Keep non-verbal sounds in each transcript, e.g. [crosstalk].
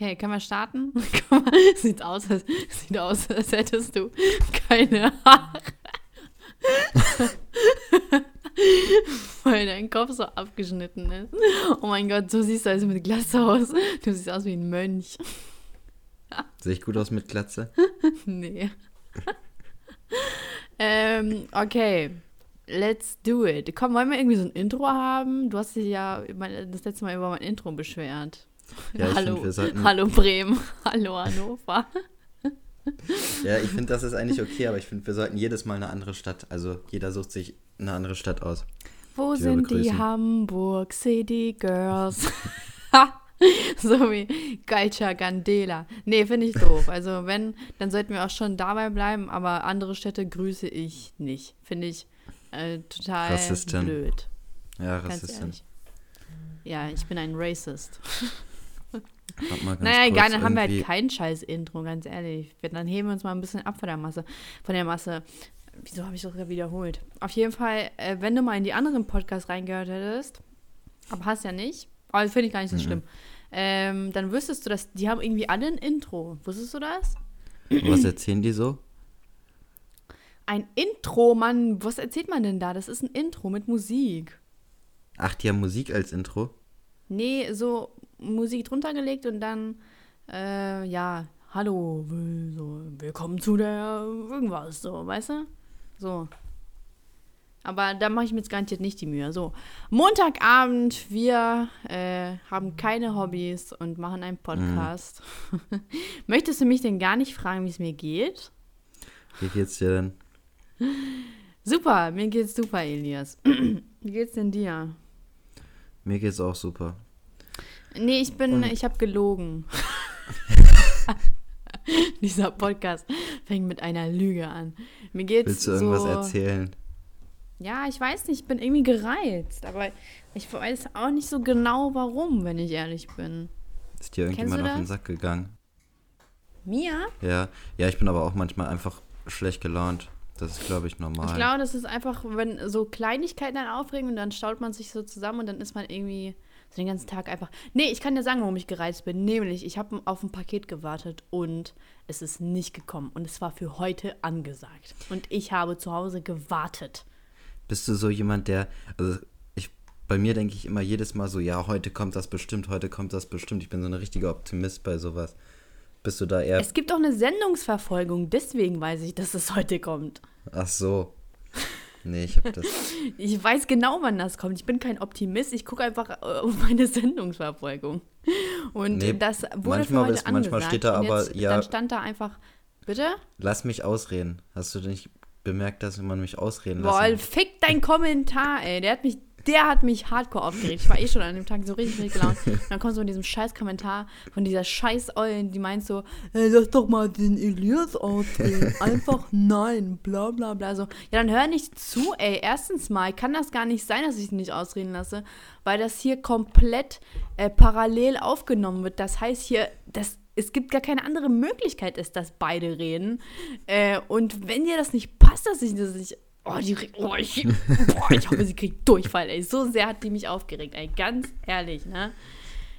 Okay, können wir starten? [laughs] sieht aus, als, sieht aus, als hättest du keine Haare. [laughs] Weil dein Kopf so abgeschnitten ist. Oh mein Gott, so siehst du also mit Glatze aus. Du siehst aus wie ein Mönch. Sehe ich gut aus mit Glatze? [laughs] nee. ähm, okay. Let's do it. Komm, wollen wir irgendwie so ein Intro haben? Du hast dich ja das letzte Mal über mein Intro beschwert. Ja, hallo, find, sollten... hallo Bremen, [laughs] hallo Hannover. [laughs] ja, ich finde, das ist eigentlich okay, aber ich finde, wir sollten jedes Mal eine andere Stadt, also jeder sucht sich eine andere Stadt aus. Wo die sind die Hamburg City Girls? [laughs] so wie Galcha Gandela. Nee, finde ich doof. Also wenn, dann sollten wir auch schon dabei bleiben, aber andere Städte grüße ich nicht. Finde ich äh, total Rassistin. blöd. Ja, Rassistin. Ja, ich bin ein Racist. Naja, egal, dann haben wir halt kein scheiß Intro, ganz ehrlich. Dann heben wir uns mal ein bisschen ab von der Masse. Von der Masse. Wieso habe ich das wiederholt? Auf jeden Fall, äh, wenn du mal in die anderen Podcasts reingehört hättest, aber hast ja nicht, aber finde ich gar nicht so mhm. schlimm, ähm, dann wüsstest du, dass die haben irgendwie alle ein Intro. Wusstest du das? Und was erzählen die so? Ein Intro, Mann. Was erzählt man denn da? Das ist ein Intro mit Musik. Ach, die haben Musik als Intro? Nee, so Musik drunter gelegt und dann, äh, ja, hallo, so, willkommen zu der irgendwas, so, weißt du? So. Aber da mache ich mir jetzt garantiert nicht die Mühe. So, Montagabend, wir äh, haben keine Hobbys und machen einen Podcast. Mhm. [laughs] Möchtest du mich denn gar nicht fragen, wie es mir geht? Wie geht's dir denn? Super, mir geht's super, Elias. [clears throat] wie geht's denn dir? Mir geht's auch super. Nee, ich bin, und ich habe gelogen. [laughs] Dieser Podcast fängt mit einer Lüge an. Mir geht's Willst du irgendwas so, erzählen? Ja, ich weiß nicht, ich bin irgendwie gereizt, aber ich weiß auch nicht so genau warum, wenn ich ehrlich bin. Ist dir irgendjemand auf den Sack gegangen? Mir? Ja, ja, ich bin aber auch manchmal einfach schlecht gelaunt. Das ist, glaube ich, normal. Ich glaube, das ist einfach, wenn so Kleinigkeiten dann aufregen und dann staut man sich so zusammen und dann ist man irgendwie so den ganzen Tag einfach. Nee, ich kann dir sagen, warum ich gereist bin. Nämlich, ich habe auf ein Paket gewartet und es ist nicht gekommen. Und es war für heute angesagt. Und ich habe zu Hause gewartet. Bist du so jemand, der. Also, ich, bei mir denke ich immer jedes Mal so: Ja, heute kommt das bestimmt, heute kommt das bestimmt. Ich bin so ein richtiger Optimist bei sowas. Bist du da eher. Es gibt auch eine Sendungsverfolgung, deswegen weiß ich, dass es heute kommt. Ach so. Nee, ich habe das. [laughs] ich weiß genau, wann das kommt. Ich bin kein Optimist. Ich gucke einfach äh, auf meine [laughs] Sendungsverfolgung. Und nee, das wurde manchmal, für heute ist, manchmal steht da aber, jetzt, ja. Dann stand da einfach, bitte? Lass mich ausreden. Hast du nicht bemerkt, dass man mich ausreden lässt? Boah, fick dein Kommentar, ey. Der hat mich der hat mich hardcore aufgeregt. Ich war eh schon an dem Tag so richtig, richtig gelaunt. Und dann kommt so in diesem scheiß Kommentar von dieser scheiß Eulen, die meint so, ey, lass doch mal den Elias ausreden. [laughs] Einfach nein, bla bla bla. So, ja, dann hör nicht zu, ey. Erstens mal kann das gar nicht sein, dass ich ihn nicht ausreden lasse, weil das hier komplett äh, parallel aufgenommen wird. Das heißt hier, das es gibt gar keine andere Möglichkeit, ist, dass beide reden. Äh, und wenn dir das nicht passt, dass ich das nicht Oh, die, oh, ich, boah, ich hoffe, sie kriegt Durchfall, ey. So sehr hat die mich aufgeregt, ey. Ganz ehrlich, ne?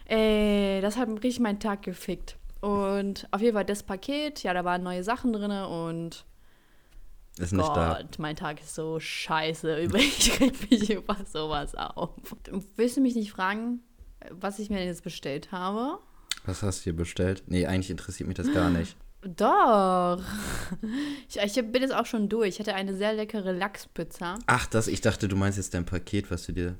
Ey, das hat richtig meinen Tag gefickt. Und auf jeden Fall das Paket, ja, da waren neue Sachen drin und. Ist nicht Gott, da. mein Tag ist so scheiße. [laughs] Ich reg mich über sowas auf. Willst du mich nicht fragen, was ich mir jetzt bestellt habe? Was hast du dir bestellt? Nee, eigentlich interessiert mich das gar [laughs] nicht. Doch. [laughs] Ich, ich, bin jetzt auch schon durch. Ich hatte eine sehr leckere Lachspizza. Ach, das, ich dachte, du meinst jetzt dein Paket, was du dir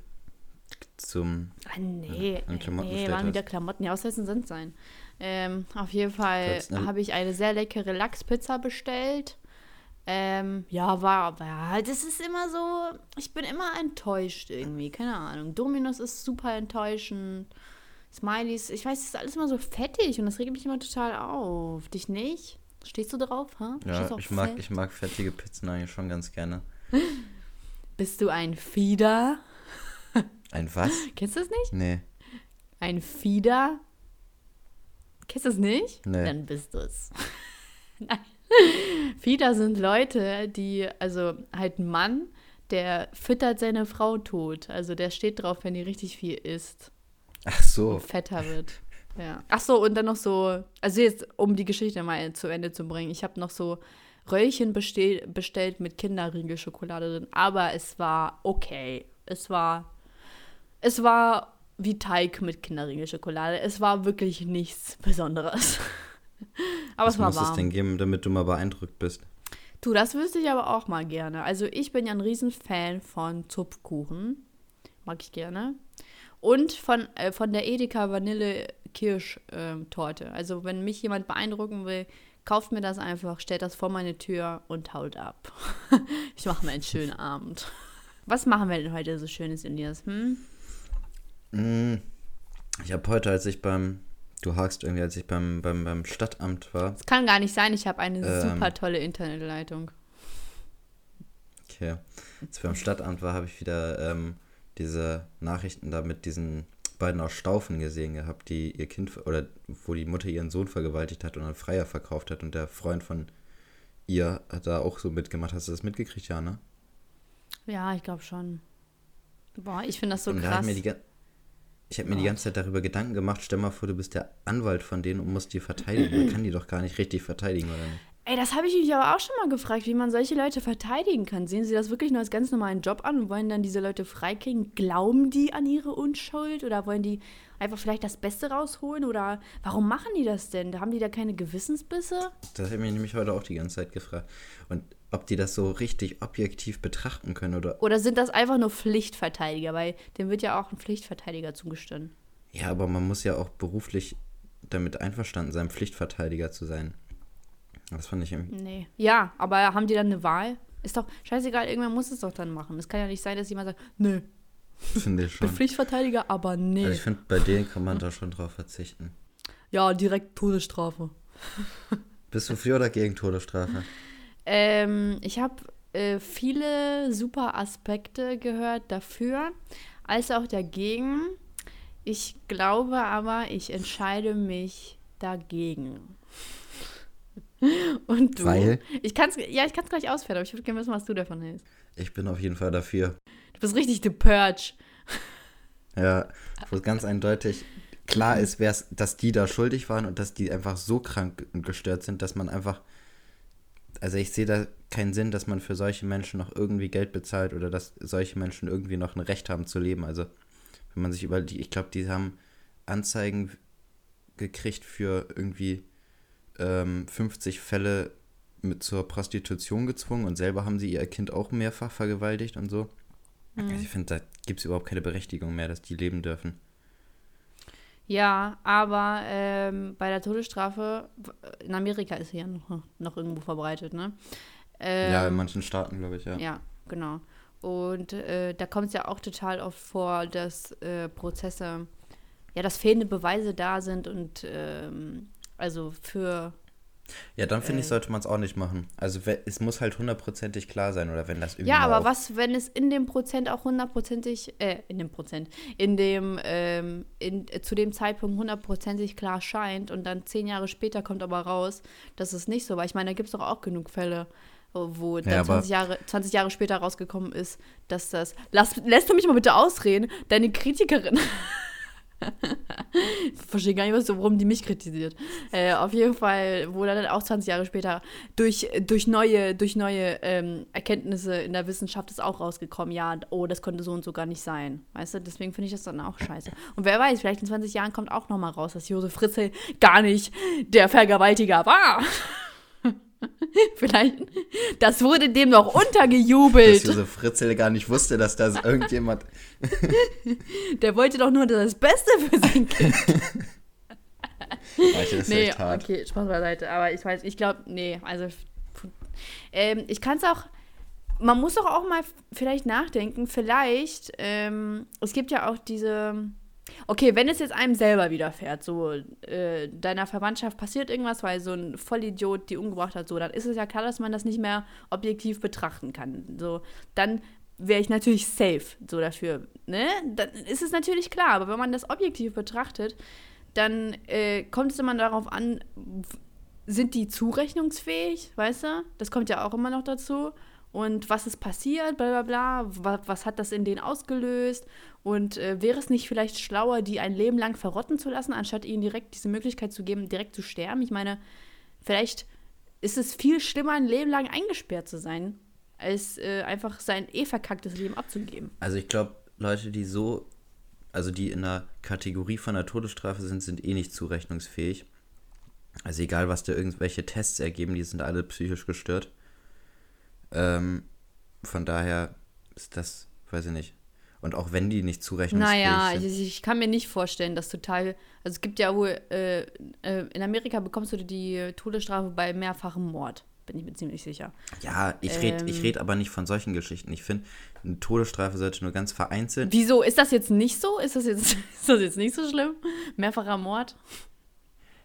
zum ah, nee, äh, an Klamotten nee, waren wieder Klamotten. Ja, außerdem sind sein. Ähm, auf jeden Fall habe ich eine sehr leckere Lachspizza bestellt. Ähm, ja, war, war, das ist immer so, ich bin immer enttäuscht irgendwie, keine Ahnung. Dominus ist super enttäuschend. Smileys, ich weiß, es ist alles immer so fettig und das regt mich immer total auf. Dich nicht? Stehst du drauf? Huh? Ja, ich mag, ich mag fettige Pizzen eigentlich schon ganz gerne. [laughs] Bist du ein Fieder? [laughs] Ein was? Kennst du das nicht? Nee. Ein Fieder? Kennst du das nicht? Nee. Dann bist du es. [laughs] Nein. Fieder sind Leute, die, also halt ein Mann, der füttert seine Frau tot. Also der steht drauf, wenn die richtig viel isst. Ach so. fetter wird. Ja. Ach so, und dann noch so, also jetzt, um die Geschichte mal zu Ende zu bringen, ich habe noch so Röllchen bestell, bestellt mit Kinderriegel-Schokolade drin, aber es war okay. Es war, es war wie Teig mit Kinderriegel-Schokolade. Es war wirklich nichts Besonderes. [laughs] aber Was es war muss es warm. denn geben, damit du mal beeindruckt bist? Du, das wüsste ich aber auch mal gerne. Also ich bin ja ein Riesenfan von Zupfkuchen. Mag ich gerne. Und von, äh, von der Edeka Vanille Kirsch ähm, Torte. Also wenn mich jemand beeindrucken will, kauft mir das einfach, stellt das vor meine Tür und haut ab. [laughs] ich mache mir einen schönen Abend. Was machen wir denn heute so Schönes, Elias? Hm? Mm, Ich habe heute, als ich beim, du hakst irgendwie, als ich beim, beim, beim Stadtamt war, Es kann gar nicht sein, ich habe eine Ähm. super tolle Internetleitung. okay, als ich beim Stadtamt war, habe ich wieder ähm, diese Nachrichten da mit diesen beiden aus Staufen gesehen gehabt, die ihr Kind, oder wo die Mutter ihren Sohn vergewaltigt hat und an Freier verkauft hat und der Freund von ihr hat da auch so mitgemacht. Hast du das mitgekriegt, ja, ne? Ja, ich glaube schon. Boah, ich finde das so und da krass. ga- ich habe mir die ganze Zeit darüber Gedanken gemacht, stell mal vor, du bist der Anwalt von denen und musst die verteidigen. Man kann die doch gar nicht richtig verteidigen, oder nicht? Ey, das habe ich mich aber auch schon mal gefragt, wie man solche Leute verteidigen kann. Sehen sie das wirklich nur als ganz normalen Job an und wollen dann diese Leute freikriegen? Glauben die an ihre Unschuld oder wollen die einfach vielleicht das Beste rausholen? Oder warum machen die das denn? Haben die da keine Gewissensbisse? Das habe ich mich nämlich heute auch die ganze Zeit gefragt. Und ob die das so richtig objektiv betrachten können oder. Oder sind das einfach nur Pflichtverteidiger? Weil dem wird ja auch ein Pflichtverteidiger zugestanden. Ja, aber man muss ja auch beruflich damit einverstanden sein, Pflichtverteidiger zu sein. Das fand ich irgendwie. Nee. Ja, aber haben die dann eine Wahl? Ist doch scheißegal, irgendwer muss es doch dann machen. Es kann ja nicht sein, dass jemand sagt, nö, Finde ich ich bin schon. Pflichtverteidiger, aber nee. Also ich finde, bei denen kann man da schon drauf verzichten. ja, direkt Todesstrafe. Bist du für oder gegen Todesstrafe? Ähm, ich habe äh, viele super Aspekte gehört dafür, als auch dagegen. Ich glaube aber, ich entscheide mich dagegen. [laughs] Und du? Weil? Ich kann's, ja, ich kann es gleich ausführen, aber ich würde gerne wissen, was du davon hältst. Ich bin auf jeden Fall dafür. Du bist richtig the Purge. [laughs] Ja, wo es ganz eindeutig klar ist, dass die da schuldig waren und dass die einfach so krank und gestört sind, dass man einfach. Also ich sehe da keinen Sinn, dass man für solche Menschen noch irgendwie Geld bezahlt oder dass solche Menschen irgendwie noch ein Recht haben zu leben. Also wenn man sich über die, ich glaube, die haben Anzeigen gekriegt für irgendwie ähm, 50 Fälle mit zur Prostitution gezwungen und selber haben sie ihr Kind auch mehrfach vergewaltigt und so. Also ich finde, da gibt es überhaupt keine Berechtigung mehr, dass die leben dürfen. Ja, aber ähm, bei der Todesstrafe, in Amerika ist sie ja noch, noch irgendwo verbreitet, ne? Ähm, ja, in manchen Staaten, glaube ich, ja. Ja, genau. Und äh, da kommt es ja auch total oft vor, dass äh, Prozesse, ja, dass fehlende Beweise da sind und ähm, also für, Ja, dann finde ich, Äh. sollte man es auch nicht machen. Also es muss halt hundertprozentig klar sein oder wenn das irgendwie ja, aber was, wenn es in dem Prozent auch hundertprozentig, äh, in dem Prozent, in dem, ähm, in, zu dem Zeitpunkt hundertprozentig klar scheint und dann zehn Jahre später kommt aber raus, dass es nicht so war. Ich meine, da gibt es doch auch genug Fälle, wo dann Ja, aber- 20, Jahre, 20 Jahre später rausgekommen ist, dass das. Lass, lässt du mich mal bitte ausreden? Deine Kritikerin. [laughs] ich verstehe gar nicht, warum die mich kritisiert. Äh, auf jeden Fall wurde dann auch 20 Jahre später durch, durch neue, durch neue ähm, Erkenntnisse in der Wissenschaft ist auch rausgekommen, ja, oh, das konnte so und so gar nicht sein. Weißt du, deswegen finde ich das dann auch scheiße. Und wer weiß, vielleicht in 20 Jahren kommt auch nochmal raus, dass Josef Fritzl gar nicht der Vergewaltiger war. [laughs] Vielleicht, das wurde dem noch dass untergejubelt. Josef Fritzl gar nicht wusste, dass da irgendjemand. [laughs] Der wollte doch nur das Beste für sein Kind. Alter, das nee, okay, Spaß beiseite. Aber ich weiß, ich glaube, nee, also ähm, ich kann es auch, man muss doch auch mal vielleicht nachdenken, vielleicht, ähm, es gibt ja auch diese, okay, wenn es jetzt einem selber widerfährt, so äh, deiner Verwandtschaft passiert irgendwas, weil so ein Vollidiot die umgebracht hat, so, dann ist es ja klar, dass man das nicht mehr objektiv betrachten kann. So, dann wäre ich natürlich safe so dafür, ne? Dann ist es natürlich klar, aber wenn man das objektiv betrachtet, dann äh, kommt es immer darauf an, sind die zurechnungsfähig, weißt du? Das kommt ja auch immer noch dazu. Und was ist passiert, bla bla bla, was, hat das in denen ausgelöst und äh, wäre es nicht vielleicht schlauer, die ein Leben lang verrotten zu lassen, anstatt ihnen direkt diese Möglichkeit zu geben, direkt zu sterben? Ich meine, vielleicht ist es viel schlimmer, ein Leben lang eingesperrt zu sein, als äh, einfach sein eh verkacktes Leben abzugeben. Also ich glaube, Leute, die so, also die in der Kategorie von der Todesstrafe sind, sind eh nicht zurechnungsfähig. Also egal, was da irgendwelche Tests ergeben, die sind alle psychisch gestört. Ähm, von daher ist das, weiß ich nicht. Und auch wenn die nicht zurechnungsfähig Naja, sind. ich, ich kann mir nicht vorstellen, dass total. Also es gibt ja wohl, äh, äh, in Amerika bekommst du die Todesstrafe bei mehrfachem Mord. Bin ich mir ziemlich sicher. Ja, ich rede ich Ähm. red aber nicht von solchen Geschichten. Ich finde, eine Todesstrafe sollte nur ganz vereinzelt. Wieso? Ist das jetzt nicht so? Ist das jetzt, [laughs] ist das jetzt nicht so schlimm? Mehrfacher Mord?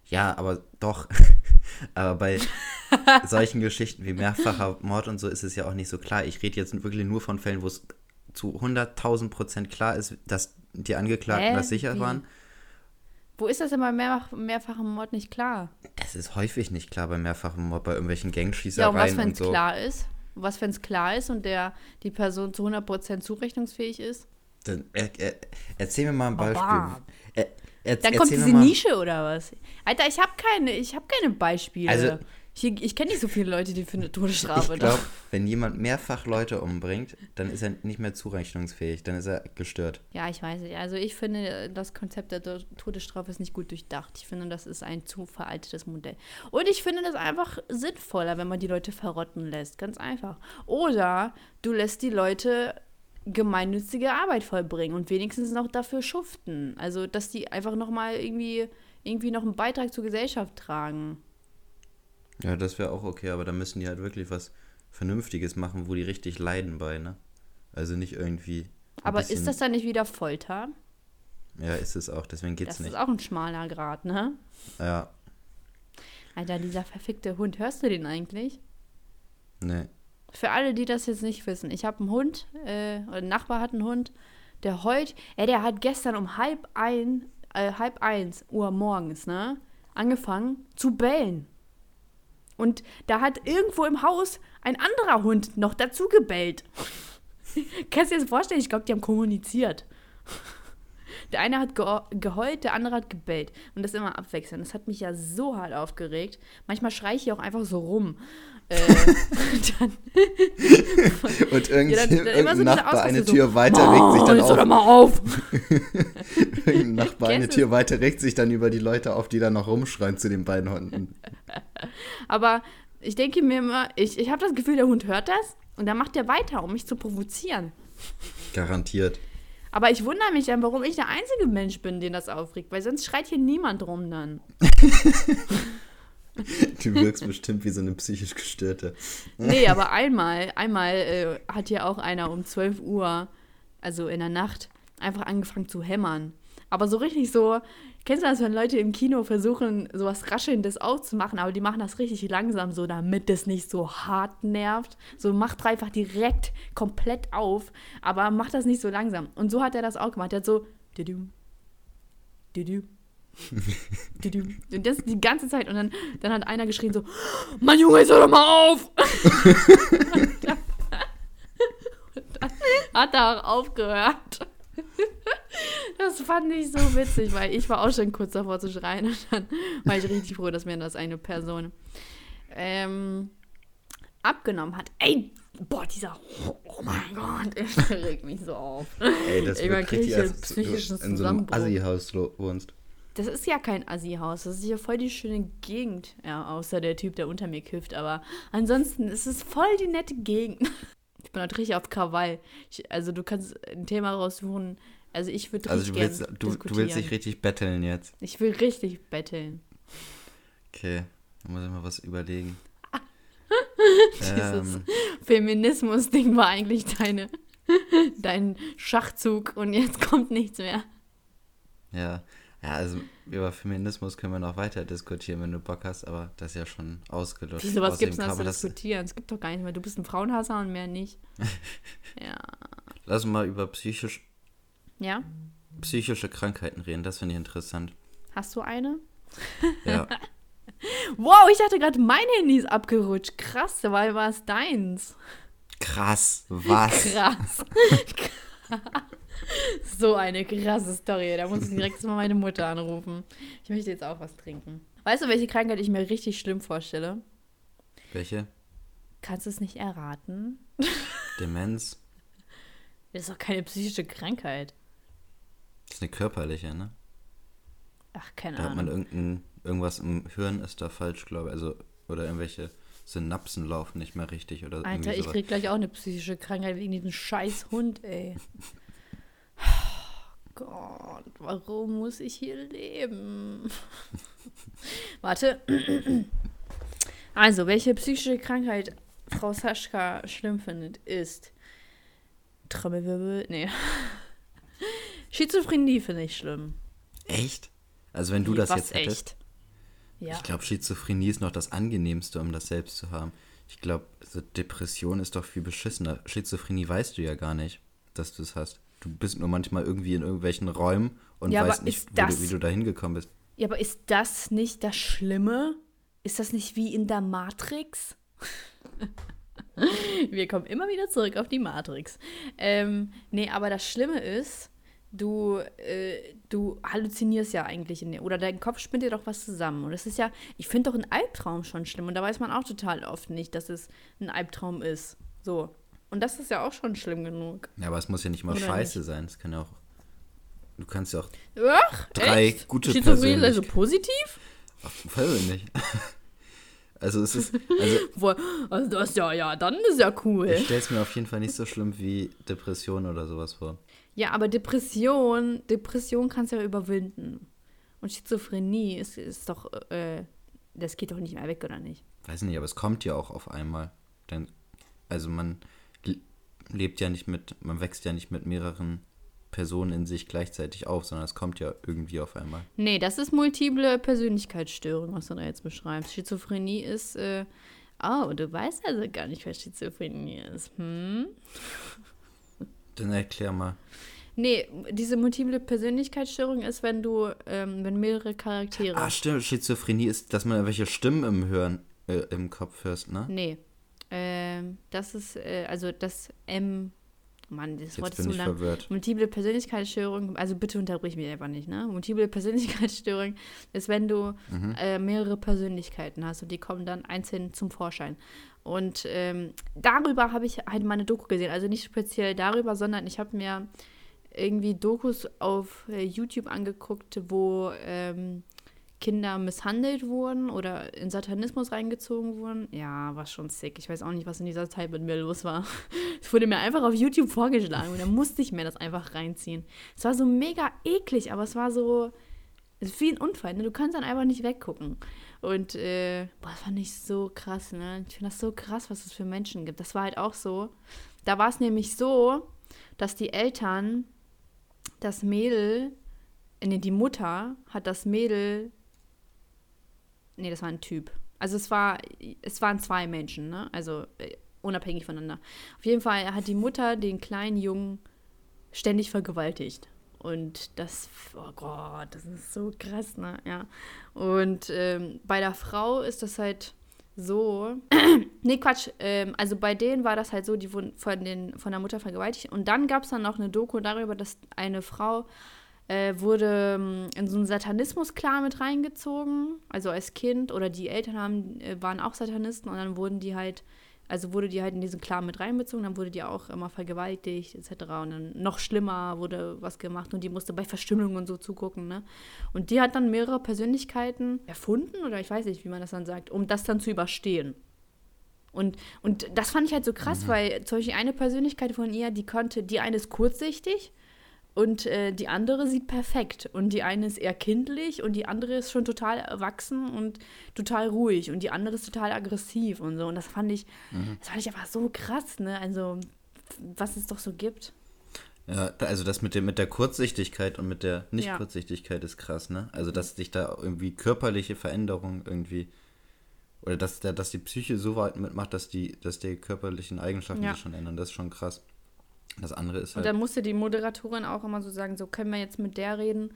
Ja, aber doch. [laughs] aber bei [laughs] solchen Geschichten wie mehrfacher Mord und so ist es ja auch nicht so klar. Ich rede jetzt wirklich nur von Fällen, wo es zu 100.000 Prozent klar ist, dass die Angeklagten Hä? das sicher Wie? waren. Wo ist das denn bei mehrfach, mehrfachem Mord nicht klar? Das ist häufig nicht klar bei mehrfachem Mord, bei irgendwelchen Ja, und was, Gangschießereien wenn und es so. klar ist? Was, wenn es klar ist und der, die Person zu 100% zurechnungsfähig ist? Dann, er, er, erzähl mir mal ein Beispiel. Er, er, Dann kommt diese Nische oder was? Alter, ich habe keine, ich habe keine Beispiele. Also- ich ich kenne nicht so viele Leute, die für eine Todesstrafe Ich glaube, wenn jemand mehrfach Leute umbringt, dann ist er nicht mehr zurechnungsfähig, dann ist er gestört. Ja, ich weiß nicht. Also ich finde, das Konzept der To- Todesstrafe ist nicht gut durchdacht. Ich finde, das ist ein zu veraltetes Modell. Und ich finde das einfach sinnvoller, wenn man die Leute verrotten lässt. Ganz einfach. Oder du lässt die Leute gemeinnützige Arbeit vollbringen und wenigstens noch dafür schuften. Also, dass die einfach nochmal irgendwie, irgendwie noch einen Beitrag zur Gesellschaft tragen. Ja, das wäre auch okay, aber da müssen die halt wirklich was Vernünftiges machen, wo die richtig leiden bei, ne? Also nicht irgendwie. Aber bisschen- ist das dann nicht wieder Folter? Ja, ist es auch, deswegen geht's Das nicht. ist auch ein schmaler Grad, ne? Ja, Alter, dieser verfickte Hund, hörst du den eigentlich? ne. Für alle, die das jetzt nicht wissen, ich habe einen Hund, äh, oder ein Nachbar hat einen Hund, der heult, ey, der hat gestern um halb ein, äh, halb eins Uhr morgens, ne, angefangen zu bellen. Und da hat irgendwo im Haus ein anderer Hund noch dazu gebellt. [laughs] Kannst du dir das vorstellen? Ich glaube, die haben kommuniziert. Der eine hat ge geheult, der andere hat gebellt. Und das immer abwechselnd. Das hat mich ja so hart aufgeregt. Manchmal schreie ich hier auch einfach so rum. Äh, [laughs] dann, [laughs] Und irgend, Ja, dann- dann immer irgendein so Nachbar eine Tür so, weiter regt sich dann "Mann, jetzt hör doch auf. mal auf. [laughs] Irgendein Nachbar eine Tür weiter regt sich dann über die Leute auf, die dann noch rumschreien zu den beiden Hunden. Aber ich denke mir immer, ich, ich habe das Gefühl, der Hund hört das und dann macht er weiter, um mich zu provozieren. Garantiert. Aber ich wundere mich dann, warum ich der einzige Mensch bin, den das aufregt, weil sonst schreit hier niemand rum dann. [laughs] Du wirkst bestimmt wie so eine psychisch Gestörte. Nee, aber einmal, einmal äh, hat hier auch einer um 12 Uhr, also in der Nacht, einfach angefangen zu hämmern. Aber so richtig so, kennst du das, wenn Leute im Kino versuchen, sowas Raschelndes aufzumachen, aber die machen das richtig langsam so, damit es nicht so hart nervt. So macht einfach direkt komplett auf, aber macht das nicht so langsam. Und so hat er das auch gemacht. Er hat so, didum, didum. [laughs] Und das die ganze Zeit. Und dann, dann hat einer geschrien so, Mann Junge, jetzt hör doch mal auf! [laughs] Und dann hat er auch aufgehört. [laughs] Das fand ich so witzig, weil ich war auch schon kurz davor zu schreien und dann war ich richtig froh, dass mir das eine Person ähm, abgenommen hat. Ey, boah, dieser, oh mein Gott, [laughs] der regt mich so auf. Ey, das richtig, ich als einen ob du in so einem. Assi-Haus wohnst. Das ist ja kein Assi-Haus, das ist hier voll die schöne Gegend. Ja, außer der Typ, der unter mir kifft, aber ansonsten ist es voll die nette Gegend. Ich bin halt richtig auf Krawall. Ich, also du kannst ein Thema raussuchen. Also ich würde Also richtig du willst, gerne du, du willst dich richtig betteln jetzt. Ich will richtig betteln. Okay, dann muss ich mal was überlegen. [laughs] Dieses ähm, Feminismus-Ding war eigentlich deine, dein Schachzug und jetzt kommt nichts mehr. ja. Ja, also über Feminismus können wir noch weiter diskutieren, wenn du Bock hast, aber das ist ja schon ausgelutscht. Wieso, was Außerdem gibt's denn zu diskutieren? Es gibt doch gar nicht mehr. Du bist ein Frauenhasser und mehr nicht. [laughs] Ja. Lass uns mal über psychisch, Ja? psychische Krankheiten reden, das finde ich interessant. Hast du eine? Ja, [laughs] Wow, ich dachte gerade, mein Handy ist abgerutscht. Krass, dabei war es deins. Krass, was? [laughs] Krass. [laughs] so eine krasse Story. Da muss ich direkt mal meine Mutter anrufen. Ich möchte jetzt auch was trinken. Weißt du, welche Krankheit ich mir richtig schlimm vorstelle? Welche? Kannst du es nicht erraten? [laughs] Demenz? Das ist doch keine psychische Krankheit. Das ist eine körperliche, ne? Ach, keine Da hat man Ahnung. irgendein, irgendwas im Hirn ist da falsch, glaube ich. Also, oder irgendwelche Synapsen laufen nicht mehr richtig oder Alter, ich krieg gleich auch eine psychische Krankheit wegen diesem scheiß Hund, ey. [laughs] Gott, warum muss ich hier leben? [laughs] Warte. Also, welche psychische Krankheit Frau Saschka schlimm findet, ist Trommelwirbel, nee. [laughs] Schizophrenie finde ich schlimm. Echt? Also, wenn du das Was jetzt hättest. echt? Ja. Ich glaube, Schizophrenie ist noch das angenehmste, um das selbst zu haben. Ich glaube, so Depression ist doch viel beschissener. Schizophrenie weißt du ja gar nicht, dass du es hast. Du bist nur manchmal irgendwie in irgendwelchen Räumen und Ja, weißt nicht, das- du, wie du da hingekommen bist. Ja, aber ist das nicht das Schlimme? Ist das nicht wie in der Matrix? [laughs] Wir kommen immer wieder zurück auf die Matrix. Ähm, nee, aber das Schlimme ist, du, äh, du halluzinierst ja eigentlich in dir. Oder dein Kopf spinnt dir doch was zusammen. Und das ist ja, ich finde doch ein Albtraum schon schlimm. Und da weiß man auch total oft nicht, dass es ein Albtraum ist. So. Und das ist ja auch schon schlimm genug. Ja, aber es muss ja nicht mal Oder scheiße sein. Es kann ja auch. Du kannst ja auch. Ach, Drei echt? gute Schizophrenie also positiv? Auf jeden Fall nicht. [laughs] Also es ist. Also [laughs] Also das ja, ja, dann ist ja cool. ich stelle es mir auf jeden Fall nicht so schlimm wie Depression oder sowas vor. Ja, aber Depression, Depression kannst du ja überwinden. Und Schizophrenie ist, ist doch, äh, das geht doch nicht mehr weg, oder nicht? Weiß nicht, aber es kommt ja auch auf einmal. Dann, also man lebt ja nicht mit, man wächst ja nicht mit mehreren Personen in sich gleichzeitig auf, sondern es kommt ja irgendwie auf einmal. Nee, das ist multiple Persönlichkeitsstörung, was du da jetzt beschreibst. Schizophrenie ist, äh, oh, du weißt also gar nicht, was Schizophrenie ist. Hm? Dann erklär mal. Nee, diese multiple Persönlichkeitsstörung ist, wenn du, ähm, wenn mehrere Charaktere. Ah, stimmt, Schizophrenie ist, dass man welche Stimmen im Hören, äh, im Kopf hörst, ne? Nee. Ähm, das ist, äh, also das M. Mann, das Wort Jetzt ist bin so lang. verwirrt. Multiple Persönlichkeitsstörung, also bitte unterbrich mich einfach nicht, ne? Multiple Persönlichkeitsstörung ist, wenn du Mhm. äh, mehrere Persönlichkeiten hast und die kommen dann einzeln zum Vorschein. Und ähm, darüber habe ich halt meine Doku gesehen. Also nicht speziell darüber, sondern ich habe mir irgendwie Dokus auf äh, YouTube angeguckt, wo ähm, Kinder misshandelt wurden oder in Satanismus reingezogen wurden. Ja, war schon sick. Ich weiß auch nicht, was in dieser Zeit mit mir los war. [laughs] Es wurde mir einfach auf YouTube vorgeschlagen und dann musste ich mir das einfach reinziehen. Es war so mega eklig, aber es war so. Es ist wie ein Unfall, ne? Du kannst dann einfach nicht weggucken. Und, äh, boah, das fand ich so krass, ne? Ich finde das so krass, was es für Menschen gibt. Das war halt auch so. Da war es nämlich so, dass die Eltern das Mädel, äh, nee, die Mutter hat das Mädel, nee, das war ein Typ. Also es war, es waren zwei Menschen, ne? Also äh, unabhängig voneinander. Auf jeden Fall hat die Mutter den kleinen Jungen ständig vergewaltigt. Und das, oh Gott, das ist so krass, ne? Ja. Und ähm, bei der Frau ist das halt so. [coughs] nee, Quatsch. Ähm, also bei denen war das halt so, die wurden von, den, von der Mutter vergewaltigt. Und dann gab es dann noch eine Doku darüber, dass eine Frau äh, wurde ähm, in so einen Satanismus-Clan mit reingezogen. Also als Kind. Oder die Eltern haben, äh, waren auch Satanisten. Und dann wurden die halt also wurde die halt in diesen Clan mit reinbezogen, dann wurde die auch immer vergewaltigt etc. Und dann noch schlimmer wurde was gemacht und die musste bei Verstümmelung und so zugucken, ne? Und die hat dann mehrere Persönlichkeiten erfunden oder ich weiß nicht, wie man das dann sagt, um das dann zu überstehen. Und, und das fand ich halt so krass, weil zum Beispiel eine Persönlichkeit von ihr, die konnte, die eine ist kurzsichtig und äh, die andere sieht perfekt. Und die eine ist eher kindlich und die andere ist schon total erwachsen und total ruhig. Und die andere ist total aggressiv und so. Und das fand ich, das fand ich einfach so krass, ne? Also, was es doch so gibt. Ja, also das mit, dem, mit der Kurzsichtigkeit und mit der Ja. Nicht-Kurzsichtigkeit ist krass, ne? Also dass sich da irgendwie körperliche Veränderungen irgendwie oder dass, der, dass die Psyche so weit mitmacht, dass die, dass die körperlichen Eigenschaften Ja. sich schon ändern. Das ist schon krass. Das andere ist Und halt. dann musste die Moderatorin auch immer so sagen, so können wir jetzt mit der reden.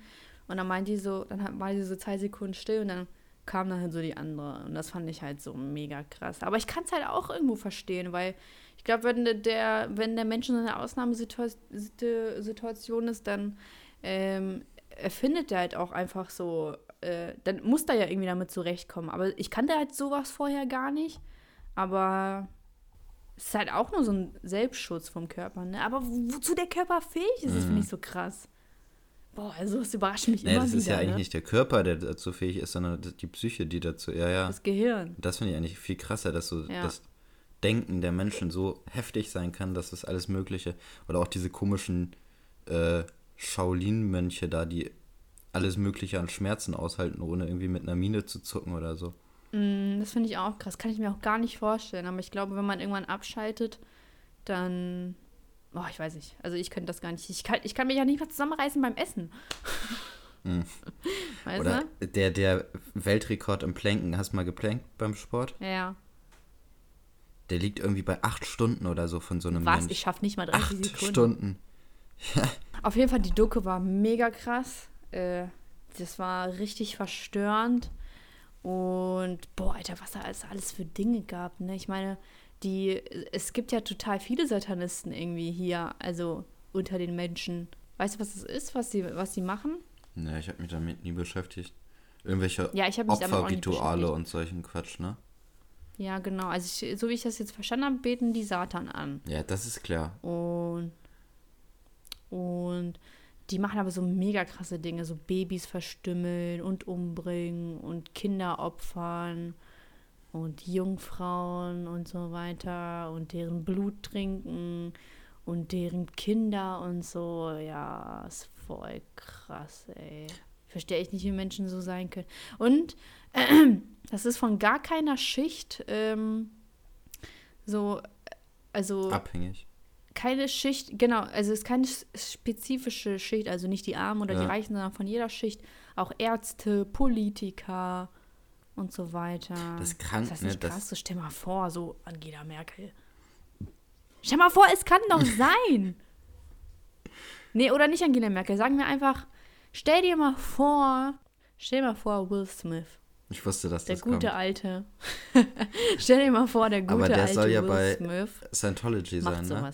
Und dann meint die so, dann war die so zwei Sekunden still und dann kam dann halt so die andere. Und das fand ich halt so mega krass. Aber ich kann es halt auch irgendwo verstehen, weil ich glaube, wenn der, wenn der Mensch in einer Ausnahmesituation ist, dann ähm, erfindet er halt auch einfach so, äh, dann muss er ja irgendwie damit zurechtkommen. Aber ich kannte halt sowas vorher gar nicht. Aber es ist halt auch nur so ein Selbstschutz vom Körper, ne? Aber wozu der Körper fähig ist, mhm. das finde ich so krass. Boah, also das überrascht mich nee, immer das wieder. ist ja ne? eigentlich nicht der Körper, der dazu fähig ist, sondern die Psyche, die dazu, ja, ja. Das Gehirn. Das finde ich eigentlich viel krasser, dass so Ja. das Denken der Menschen so heftig sein kann, dass das alles Mögliche, oder auch diese komischen äh, Shaolin-Mönche da, die alles Mögliche an Schmerzen aushalten, ohne irgendwie mit einer Mine zu zucken oder so. Mm, Das finde ich auch krass. Kann ich mir auch gar nicht vorstellen. Aber ich glaube, wenn man irgendwann abschaltet, dann. Boah, ich weiß nicht. Also ich könnte das gar nicht. Ich kann, ich kann mich ja nicht mal zusammenreißen beim Essen. Mhm. [laughs] [laughs] Weißt Oder der, der Weltrekord im Planken, hast du mal geplankt beim Sport? du? Ja. Der liegt irgendwie bei acht Stunden oder so von so einem Was? Mensch. Ich schaffe nicht mal 30 acht Sekunden. Stunden. Auf jeden Fall, die Doku war mega krass. Äh, das war richtig verstörend. Und boah, Alter, was da alles, alles für Dinge gab. Ne? Ich meine, die, es gibt ja total viele Satanisten irgendwie hier, also unter den Menschen. Weißt du, was das ist, was sie, was sie machen? Ne, ich habe mich damit nie beschäftigt. Irgendwelche Ja, Opferrituale und solchen Quatsch, ne? Ja, genau. Also ich, so wie ich das jetzt verstanden habe, beten die Satan an. Ja, das ist klar. Und, und die machen aber so mega krasse Dinge, so Babys verstümmeln und umbringen und Kinder opfern und Jungfrauen und so weiter und deren Blut trinken und deren Kinder und so. Ja, ist voll krass, ey. Verstehe ich nicht, wie Menschen so sein können. Und [clears throat] das ist von gar keiner Schicht ähm, so, also Abhängig. Keine Schicht, genau, also es ist keine spezifische Schicht, also nicht die Armen oder die Ja. Reichen, sondern von jeder Schicht, auch Ärzte, Politiker und so weiter. Das ist krank, ist das ne? nicht Das- krass? So, stell mal vor, so Angela Merkel. Stell mal vor, es kann doch [laughs] sein. Nee, oder nicht Angela Merkel, sagen wir einfach, stell dir mal vor, stell dir mal vor, Will Smith, Ich wusste, dass der das gute kommt. alte. [laughs] stell dir mal vor, der gute Aber der alte soll ja Will bei Smith Scientology macht sein, ne?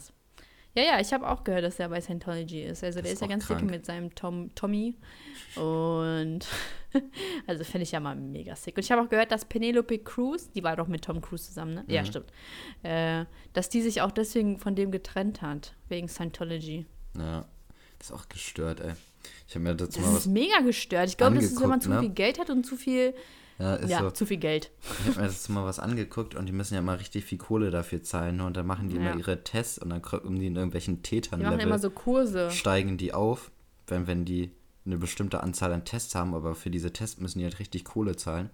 Ja, ja, ich habe auch gehört, dass er bei Scientology ist. Also Das der ist ist ja ganz krank. dicke mit seinem Tom, Tommy. Und [laughs] also finde ich ja mal mega sick. Und ich habe auch gehört, dass Penelope Cruz, die war doch mit Tom Cruise zusammen, ne? Ja, Mhm. stimmt. Äh, dass die sich auch deswegen von dem getrennt hat, wegen Scientology. Ja. Das ist auch gestört, ey. Ich habe mir dazu Das mal ist was. mega gestört. Ich glaube, das ist, wenn man zu ne? viel Geld hat und zu viel, Ja, ist ja, so. zu viel Geld. Ich habe mir dazu mal was angeguckt und die müssen ja immer richtig viel Kohle dafür zahlen. Ne? Und dann machen die Ja. immer ihre Tests und dann kommen die in irgendwelchen Die machen immer so Kurse. steigen die auf, wenn, wenn die eine bestimmte Anzahl an Tests haben, aber für diese Tests müssen die halt richtig Kohle zahlen.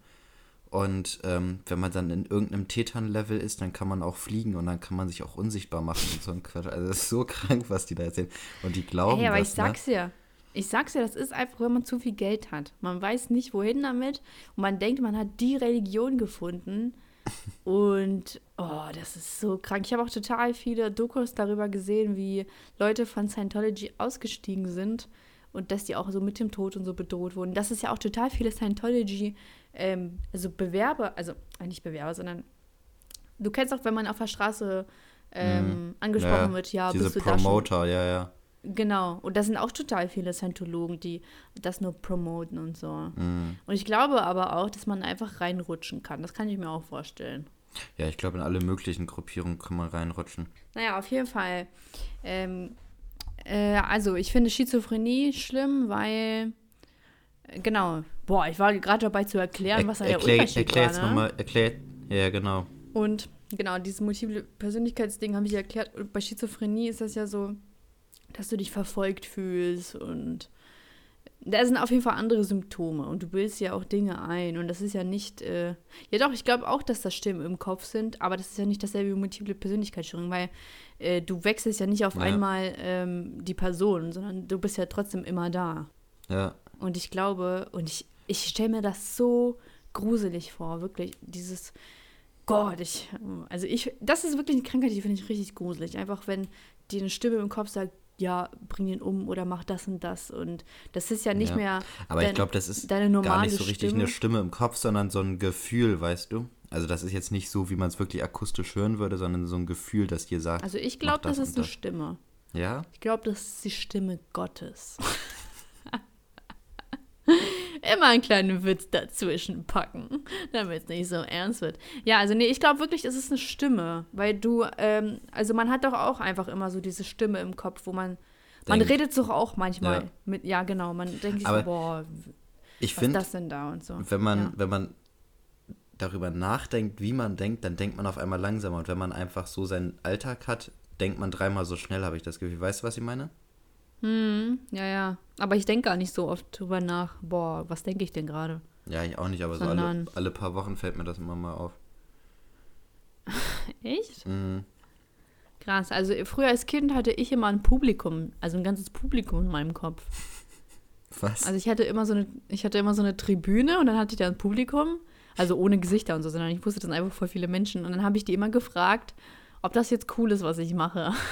Und ähm, wenn man dann in irgendeinem Tetan-Level ist, dann kann man auch fliegen und dann kann man sich auch unsichtbar machen und so ein Quatsch. Also das ist so [laughs] krank, was die da erzählen. Und die glauben Ey, aber das, ich sag's dir. Ich sag's dir, das ist einfach, wenn man zu viel Geld hat. Man weiß nicht, wohin damit. Und man denkt, man hat die Religion gefunden. [laughs] Und, oh, das ist so krank. Ich habe auch total viele Dokus darüber gesehen, wie Leute von Scientology ausgestiegen sind. Und dass die auch so mit dem Tod und so bedroht wurden. Das ist ja auch total viele Scientology, ähm, also Bewerber, also äh, nicht Bewerber, sondern du kennst auch, wenn man auf der Straße ähm, Mhm. angesprochen Ja, wird, ja, Diese bist du da schon Promoter, ja, ja. Genau. Und das sind auch total viele Scientologen, die das nur promoten und so. Mhm. Und ich glaube aber auch, dass man einfach reinrutschen kann. Das kann ich mir auch vorstellen. Ja, ich glaube, in alle möglichen Gruppierungen kann man reinrutschen. Naja, auf jeden Fall. Ähm, äh, also, ich finde Schizophrenie schlimm, weil. äh, Genau. Boah, ich war gerade dabei zu erklären, was da der erklär, Unterschied erklär war. jetzt ne? nochmal, erklär, ja, genau. Und genau, dieses multiple Persönlichkeitsding habe ich erklärt. Und bei Schizophrenie ist das ja so, dass du dich verfolgt fühlst und da sind auf jeden Fall andere Symptome und du bildest ja auch Dinge ein und das ist ja nicht, äh, ja doch, ich glaube auch, dass das Stimmen im Kopf sind, aber das ist ja nicht dasselbe wie multiple Persönlichkeitsstörung, weil äh, du wechselst ja nicht auf Ja. einmal ähm, die Person, sondern du bist ja trotzdem immer da. Ja, Und ich glaube, und ich, ich stelle mir das so gruselig vor, wirklich. Dieses, Gott, ich, also ich, das ist wirklich eine Krankheit, die finde ich richtig gruselig. Einfach, wenn dir eine Stimme im Kopf sagt, ja, bring ihn um oder mach das und das. Und das ist ja nicht Ja. mehr. Aber dein- ich glaube, das ist deine gar nicht so richtig Stimme. eine Stimme im Kopf, sondern so ein Gefühl, weißt du? Also das ist jetzt nicht so, wie man es wirklich akustisch hören würde, sondern so ein Gefühl, das dir sagt. Also ich glaube, das, das ist eine das. Stimme. Ja? Ich glaube, das ist die Stimme Gottes. [laughs] Immer einen kleinen Witz dazwischen packen, [laughs] damit es nicht so ernst wird. Ja, also nee, ich glaube wirklich, es ist eine Stimme, weil du, ähm, also man hat doch auch einfach immer so diese Stimme im Kopf, wo man, man Denkt. redet doch auch manchmal Ja. mit, ja genau, man denkt sich Aber so, boah, Ich was ist finde, das denn da und so. wenn man, ja. wenn man darüber nachdenkt, wie man denkt, dann denkt man auf einmal langsamer. Und wenn man einfach so seinen Alltag hat, denkt man dreimal so schnell, habe ich das Gefühl. Weißt du, was ich meine? Hm, ja, ja, aber ich denke gar nicht so oft drüber nach, boah, was denke ich denn gerade? Ja, ich auch nicht, aber so alle, Sondern- alle paar Wochen fällt mir das immer mal auf. [laughs] Echt? Mhm. Krass. Also früher als Kind hatte ich immer ein Publikum, also ein ganzes Publikum in meinem Kopf. [laughs] Was? Also ich hatte immer so eine, ich hatte immer so eine Tribüne und dann hatte ich da ein Publikum, also ohne Gesichter und so, sondern ich wusste, das sind einfach voll viele Menschen. Und dann habe ich die immer gefragt, ob das jetzt cool ist, was ich mache. [laughs]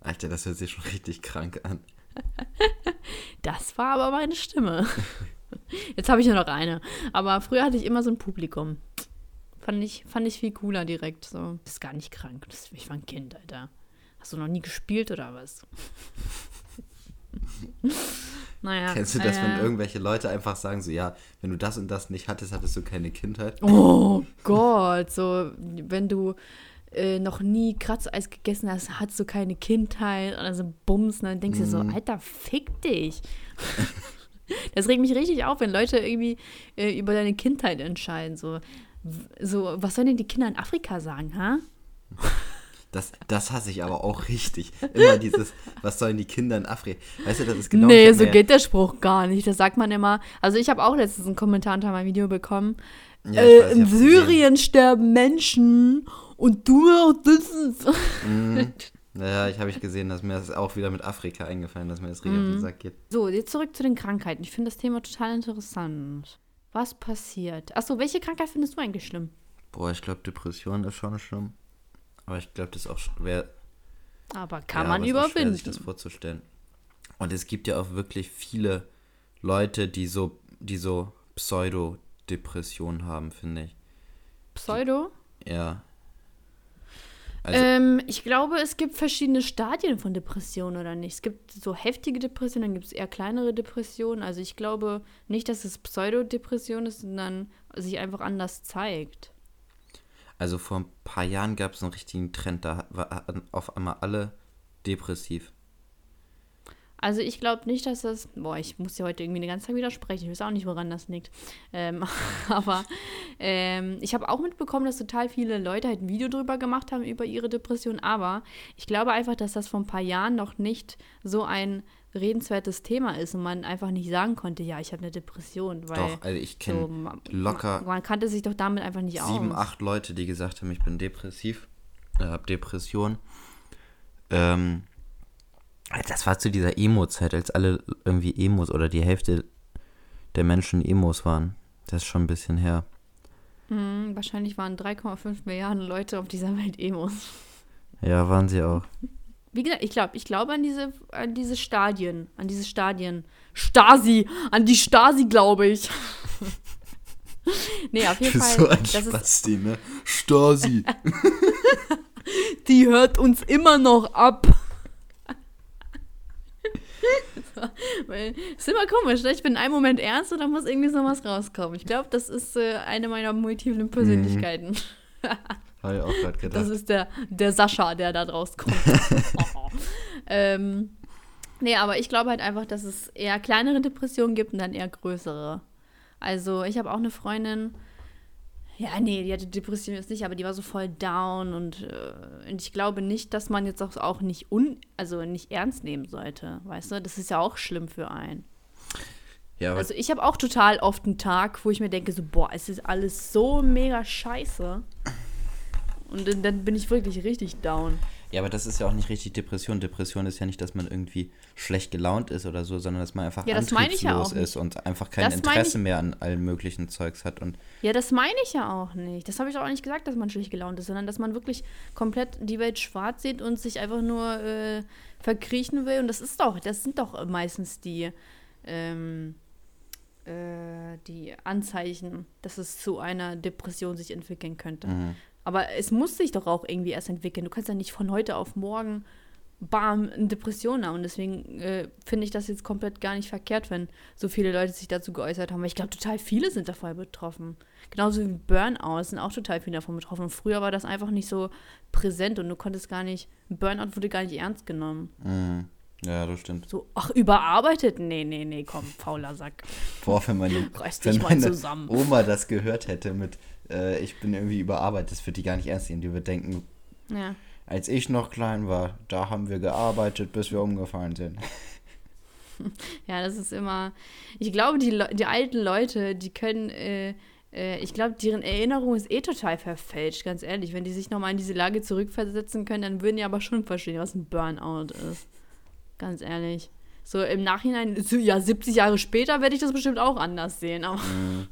Alter, das hört sich schon richtig krank an. [laughs] Das war aber meine Stimme. [laughs] Jetzt habe ich nur noch eine. Aber früher hatte ich immer so ein Publikum. Fand ich, fand ich viel cooler direkt. So. Das ist gar nicht krank. Das, ich war ein Kind, Alter. Hast du noch nie gespielt oder was? [laughs] naja. Kennst du das, wenn äh, irgendwelche Leute einfach sagen, so, ja, wenn du das und das nicht hattest, hattest du keine Kindheit? Oh Gott, so wenn du äh, noch nie Kratzeis gegessen hast, hast du keine Kindheit oder so Bums, und dann denkst du so, Mhm. Alter, fick dich. [laughs] das regt mich richtig auf, wenn Leute irgendwie äh, über deine Kindheit entscheiden. So, so, was sollen denn die Kinder in Afrika sagen, ha? Das, das hasse ich aber auch richtig. Immer dieses, was sollen die Kinder in Afrika? Weißt du, das ist genau nee, so geht der Spruch gar nicht. Das sagt man immer. Also ich habe auch letztens einen Kommentar unter meinem Video bekommen. Ja, äh, weiß, in hab's gesehen. Syrien sterben Menschen und du das ist. Mhm. [laughs] Ja, ich habe ich gesehen, dass mir das auch wieder mit Afrika eingefallen, dass mir das richtig auf Mhm. den Sack geht. So, jetzt zurück zu den Krankheiten. Ich finde das Thema total interessant. Was passiert? Achso, welche Krankheit findest du eigentlich schlimm? Boah, ich glaube, Depression ist schon schlimm. Aber ich glaube, das ist auch schwer. Aber kann ja, man aber auch schwer, überwinden. sich das vorzustellen. Und es gibt ja auch wirklich viele Leute, die so, die so Pseudo-Depressionen haben, finde ich. Pseudo? Ja. Also, ähm, ich glaube, es gibt verschiedene Stadien von Depressionen, oder nicht? Es gibt so heftige Depressionen, dann gibt es eher kleinere Depressionen. Also ich glaube nicht, dass es Pseudodepression ist, sondern sich einfach anders zeigt. also vor ein paar Jahren gab es einen richtigen Trend, da waren auf einmal alle depressiv. Also ich glaube nicht, dass das. Boah, ich muss ja heute irgendwie den ganzen Tag widersprechen. Ich weiß auch nicht, woran das liegt. Ähm, [laughs] aber ähm, ich habe auch mitbekommen, dass total viele Leute halt ein Video drüber gemacht haben über ihre Depression. Aber ich glaube einfach, dass das vor ein paar Jahren noch nicht so ein redenswertes Thema ist und man einfach nicht sagen konnte, ja, ich habe eine Depression. Weil Doch, also ich kenne so, locker Man, kannte sich doch damit einfach nicht sieben, aus. acht Leute, die gesagt haben, ich bin depressiv, äh, hab Depression. Ähm, das war zu dieser Emo-Zeit, als alle irgendwie Emos oder die Hälfte der Menschen Emos waren. Das ist schon ein bisschen her. Hm, wahrscheinlich waren 3,5 Milliarden Leute auf dieser Welt Emos. Ja, waren sie auch. Wie gesagt, ich glaube ich glaube an diese, an diese Stadien, an diese Stadien. Stasi, an die Stasi glaube ich. [laughs] nee, auf jeden Fall. das ist, Spasti, ne? Stasi. [laughs] die hört uns immer noch ab. [laughs] Weil, ist immer komisch, ne? ich bin in einem Moment ernst und dann muss irgendwie so was rauskommen. Ich glaube, das ist äh, eine meiner multiplen Persönlichkeiten. [laughs] Habe ich auch gerade Das gedacht. ist der, der Sascha, der da draus kommt. [laughs] ähm, nee, aber ich glaube halt einfach, dass es eher kleinere Depressionen gibt und dann eher größere. Also ich habe auch eine Freundin, ja, nee, die hatte Depression jetzt nicht, aber die war so voll down und, äh, und ich glaube nicht, dass man jetzt auch, auch nicht un, also nicht ernst nehmen sollte, weißt du? Das ist ja auch schlimm für einen. Ja, Also ich habe auch total oft einen Tag, wo ich mir denke, so, boah, es ist alles so mega scheiße. Und dann bin ich wirklich richtig down. Ja, aber das ist ja auch nicht richtig Depression. Depression ist ja nicht, dass man irgendwie schlecht gelaunt ist oder so, sondern dass man einfach Ja, ja antriebslos nicht. ist und einfach kein Das Interesse mehr an allen möglichen Zeugs hat. Und Ja, das meine ich ja auch nicht. Das habe ich auch nicht gesagt, dass man schlecht gelaunt ist, sondern dass man wirklich komplett die Welt schwarz sieht und sich einfach nur äh, verkriechen will. Und das ist doch, das sind doch meistens die, ähm, äh, die Anzeichen, dass es zu einer Depression sich entwickeln könnte. mhm. Aber es muss sich doch auch irgendwie erst entwickeln. Du kannst ja nicht von heute auf morgen bam, eine Depression haben. Und deswegen äh, finde ich das jetzt komplett gar nicht verkehrt, wenn so viele Leute sich dazu geäußert haben. Weil ich glaube, total viele sind davon betroffen. Genauso wie Burnout sind auch total viele davon betroffen. Und früher war das einfach nicht so präsent und du konntest gar nicht, Burnout wurde gar nicht ernst genommen. Mhm. ja, das stimmt. So, ach, überarbeitet? Nee, nee, nee, komm, fauler Sack. Boah, wenn meine, [laughs] wenn meine zusammen. Oma das gehört hätte mit, äh, ich bin irgendwie überarbeitet, das wird die gar nicht ernst nehmen. Die wird denken, Ja. als ich noch klein war, da haben wir gearbeitet, bis wir umgefallen sind. [laughs] Ja, das ist immer. Ich glaube, die, Le die alten Leute, die können. Äh, äh, ich glaube, deren Erinnerung ist eh total verfälscht, ganz ehrlich. Wenn die sich nochmal in diese Lage zurückversetzen können, dann würden die aber schon verstehen, was ein Burnout ist. Ganz ehrlich. So im Nachhinein, so, ja, 70 Jahre später werde ich das bestimmt auch anders sehen. Aber, Mhm.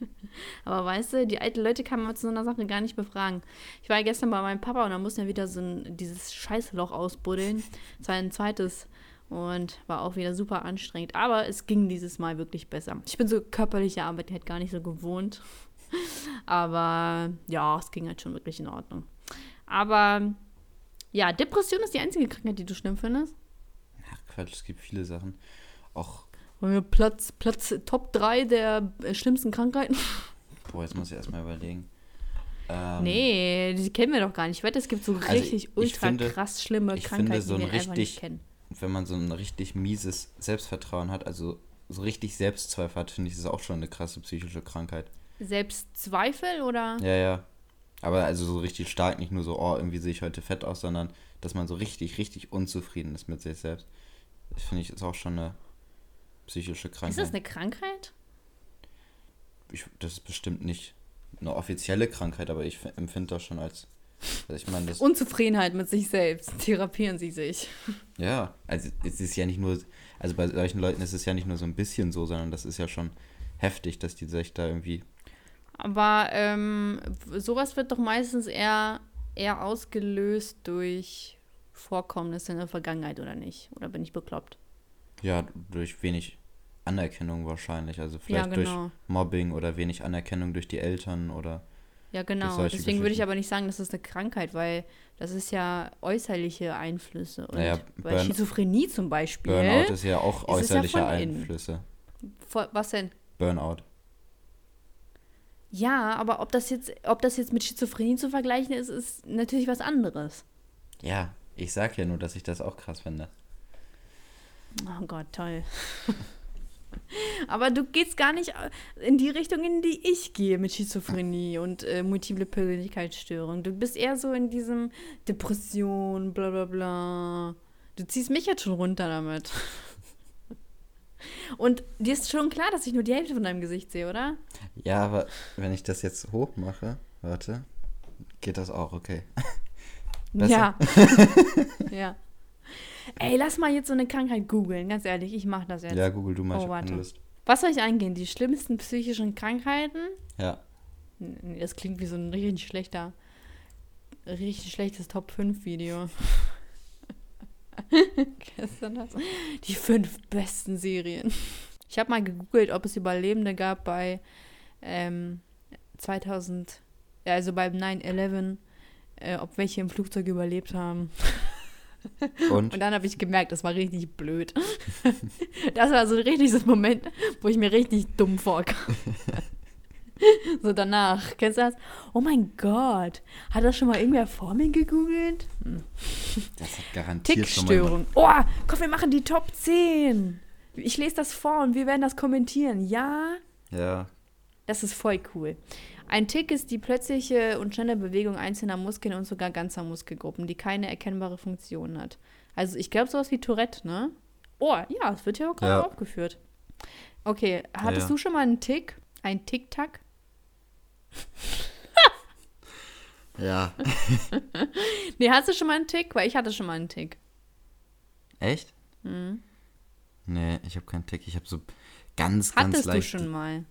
[laughs] aber weißt du, die alten Leute kann man zu so einer Sache gar nicht befragen. Ich war ja gestern bei meinem Papa und da mussten wir wieder so ein, dieses Scheißloch ausbuddeln. Das war ein zweites und war auch wieder super anstrengend. Aber es ging dieses Mal wirklich besser. Ich bin so körperliche Arbeit halt gar nicht so gewohnt. [laughs] Aber ja, es ging halt schon wirklich in Ordnung. Aber ja, Depression ist die einzige Krankheit, die du schlimm findest. Ach Quatsch, es gibt viele Sachen. Auch, Wollen wir Platz, Platz Top 3 der äh, schlimmsten Krankheiten? [laughs] boah, jetzt muss ich erstmal überlegen. Ähm, nee, die kennen wir doch gar nicht. Ich wette, es gibt so Also richtig ich ultra finde- krass schlimme ich Krankheiten, finde so die ein wir einfach nicht richtig- kennen. wenn man so ein richtig mieses Selbstvertrauen hat, also so richtig Selbstzweifel hat, finde ich, ist auch schon eine krasse psychische Krankheit. Selbstzweifel oder? Ja, ja. Aber also so richtig stark, nicht nur so, oh, irgendwie sehe ich heute fett aus, sondern dass man so richtig, richtig unzufrieden ist mit sich selbst. Das finde ich ist auch schon eine psychische Krankheit. Ist das eine Krankheit? ich, das ist bestimmt nicht eine offizielle Krankheit, aber ich empfinde das schon als. Also ich meine, das. Unzufriedenheit mit sich selbst. Therapieren sie sich. Ja, also es ist ja nicht nur. Also bei solchen Leuten ist es ja nicht nur so ein bisschen so, sondern das ist ja schon heftig, dass die sich da irgendwie. Aber ähm, sowas wird doch meistens eher, eher ausgelöst durch Vorkommnisse in der Vergangenheit, oder nicht? Oder bin ich bekloppt? Ja, durch wenig Anerkennung wahrscheinlich. Also vielleicht ja, durch genau. Mobbing oder wenig Anerkennung durch die Eltern oder. Ja, genau. Deswegen würde ich aber nicht sagen, das ist eine Krankheit, weil das ist ja äußerliche Einflüsse. Und Naja, bei Burn- Schizophrenie zum Beispiel. Burnout ist ja auch ja äußerliche von innen. Einflüsse. Vor- was denn? Burnout. Ja, aber ob das jetzt, ob das jetzt mit Schizophrenie zu vergleichen ist, ist natürlich was anderes. Ja, ich sag ja nur, dass ich das auch krass finde. Oh Gott, toll. [laughs] Aber du gehst gar nicht in die Richtung, in die ich gehe mit Schizophrenie und äh, multiple Persönlichkeitsstörung. Du bist eher so in diesem Depression, bla bla bla. Du ziehst mich jetzt schon runter damit. [laughs] Und dir ist schon klar, dass ich nur die Hälfte von deinem Gesicht sehe, oder? Ja, aber wenn ich das jetzt hoch mache, warte, geht das auch, okay. [laughs] Besser? Ja. [laughs] ja. Ey, lass mal jetzt so eine Krankheit googeln, ganz ehrlich, ich mach das jetzt. Ja, Google, du mal, Oh, ich warte. Lust. Was soll ich eingehen? Die schlimmsten psychischen Krankheiten? Ja, das klingt wie so ein richtig schlechter, richtig schlechtes Top 5 Video. Du das? Die fünf besten Serien. Ich habe mal gegoogelt, ob es Überlebende gab bei ähm, 2000, ja, also beim 9-11, äh, ob welche im Flugzeug überlebt haben. [laughs] und? Und dann habe ich gemerkt, das war richtig blöd. [laughs] Das war so ein Moment, wo ich mir richtig dumm vorkam. [laughs] So danach, kennst du das? Oh mein Gott, hat das schon mal irgendwer vor mir gegoogelt? Hm. Das hat garantiert schon mal Tickstörung. Oh, komm, wir machen die Top 10. Ich lese das vor und wir werden das kommentieren. Ja, Ja, das ist voll cool. Ein Tick ist die plötzliche und schnelle Bewegung einzelner Muskeln und sogar ganzer Muskelgruppen, die keine erkennbare Funktion hat. Also ich glaube sowas wie Tourette, ne? Oh, ja, es wird hier auch gerade Ja. aufgeführt. Okay, hattest ja. du schon mal einen Tick? Ein Tick-Tack? Ja. [laughs] Nee, hast du schon mal einen Tick? Weil ich hatte schon mal einen Tick. Echt? Mhm. Nee, ich habe keinen Tick. Ich habe so ganz, ganz Hattest du leicht. schon mal?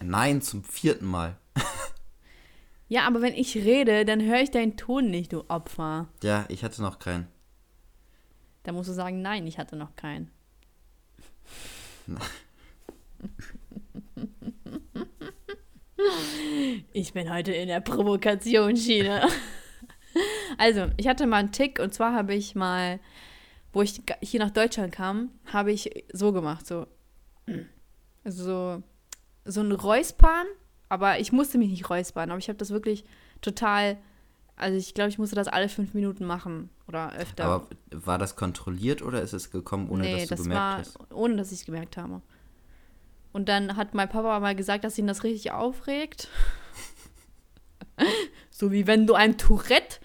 Nein, zum vierten Mal. [laughs] Ja, aber wenn ich rede, dann höre ich deinen Ton nicht, du Opfer. Ja, ich hatte noch keinen. Da musst du sagen, nein, ich hatte noch keinen. [laughs] Ich bin heute in der Provokationsschiene. [laughs] Also, ich hatte mal einen Tick und zwar habe ich mal, wo ich hier nach Deutschland kam, habe ich so gemacht, so. Also so, so ein Räuspern, aber ich musste mich nicht räuspern, aber ich habe das wirklich total, also ich glaube, ich musste das alle fünf Minuten machen oder öfter. Aber war das kontrolliert oder ist es gekommen, ohne nee, dass du das gemerkt war, hast? ohne dass ich es gemerkt habe. Und dann hat mein Papa mal gesagt, dass ihn das richtig aufregt. [laughs] so wie wenn du einem Tourette,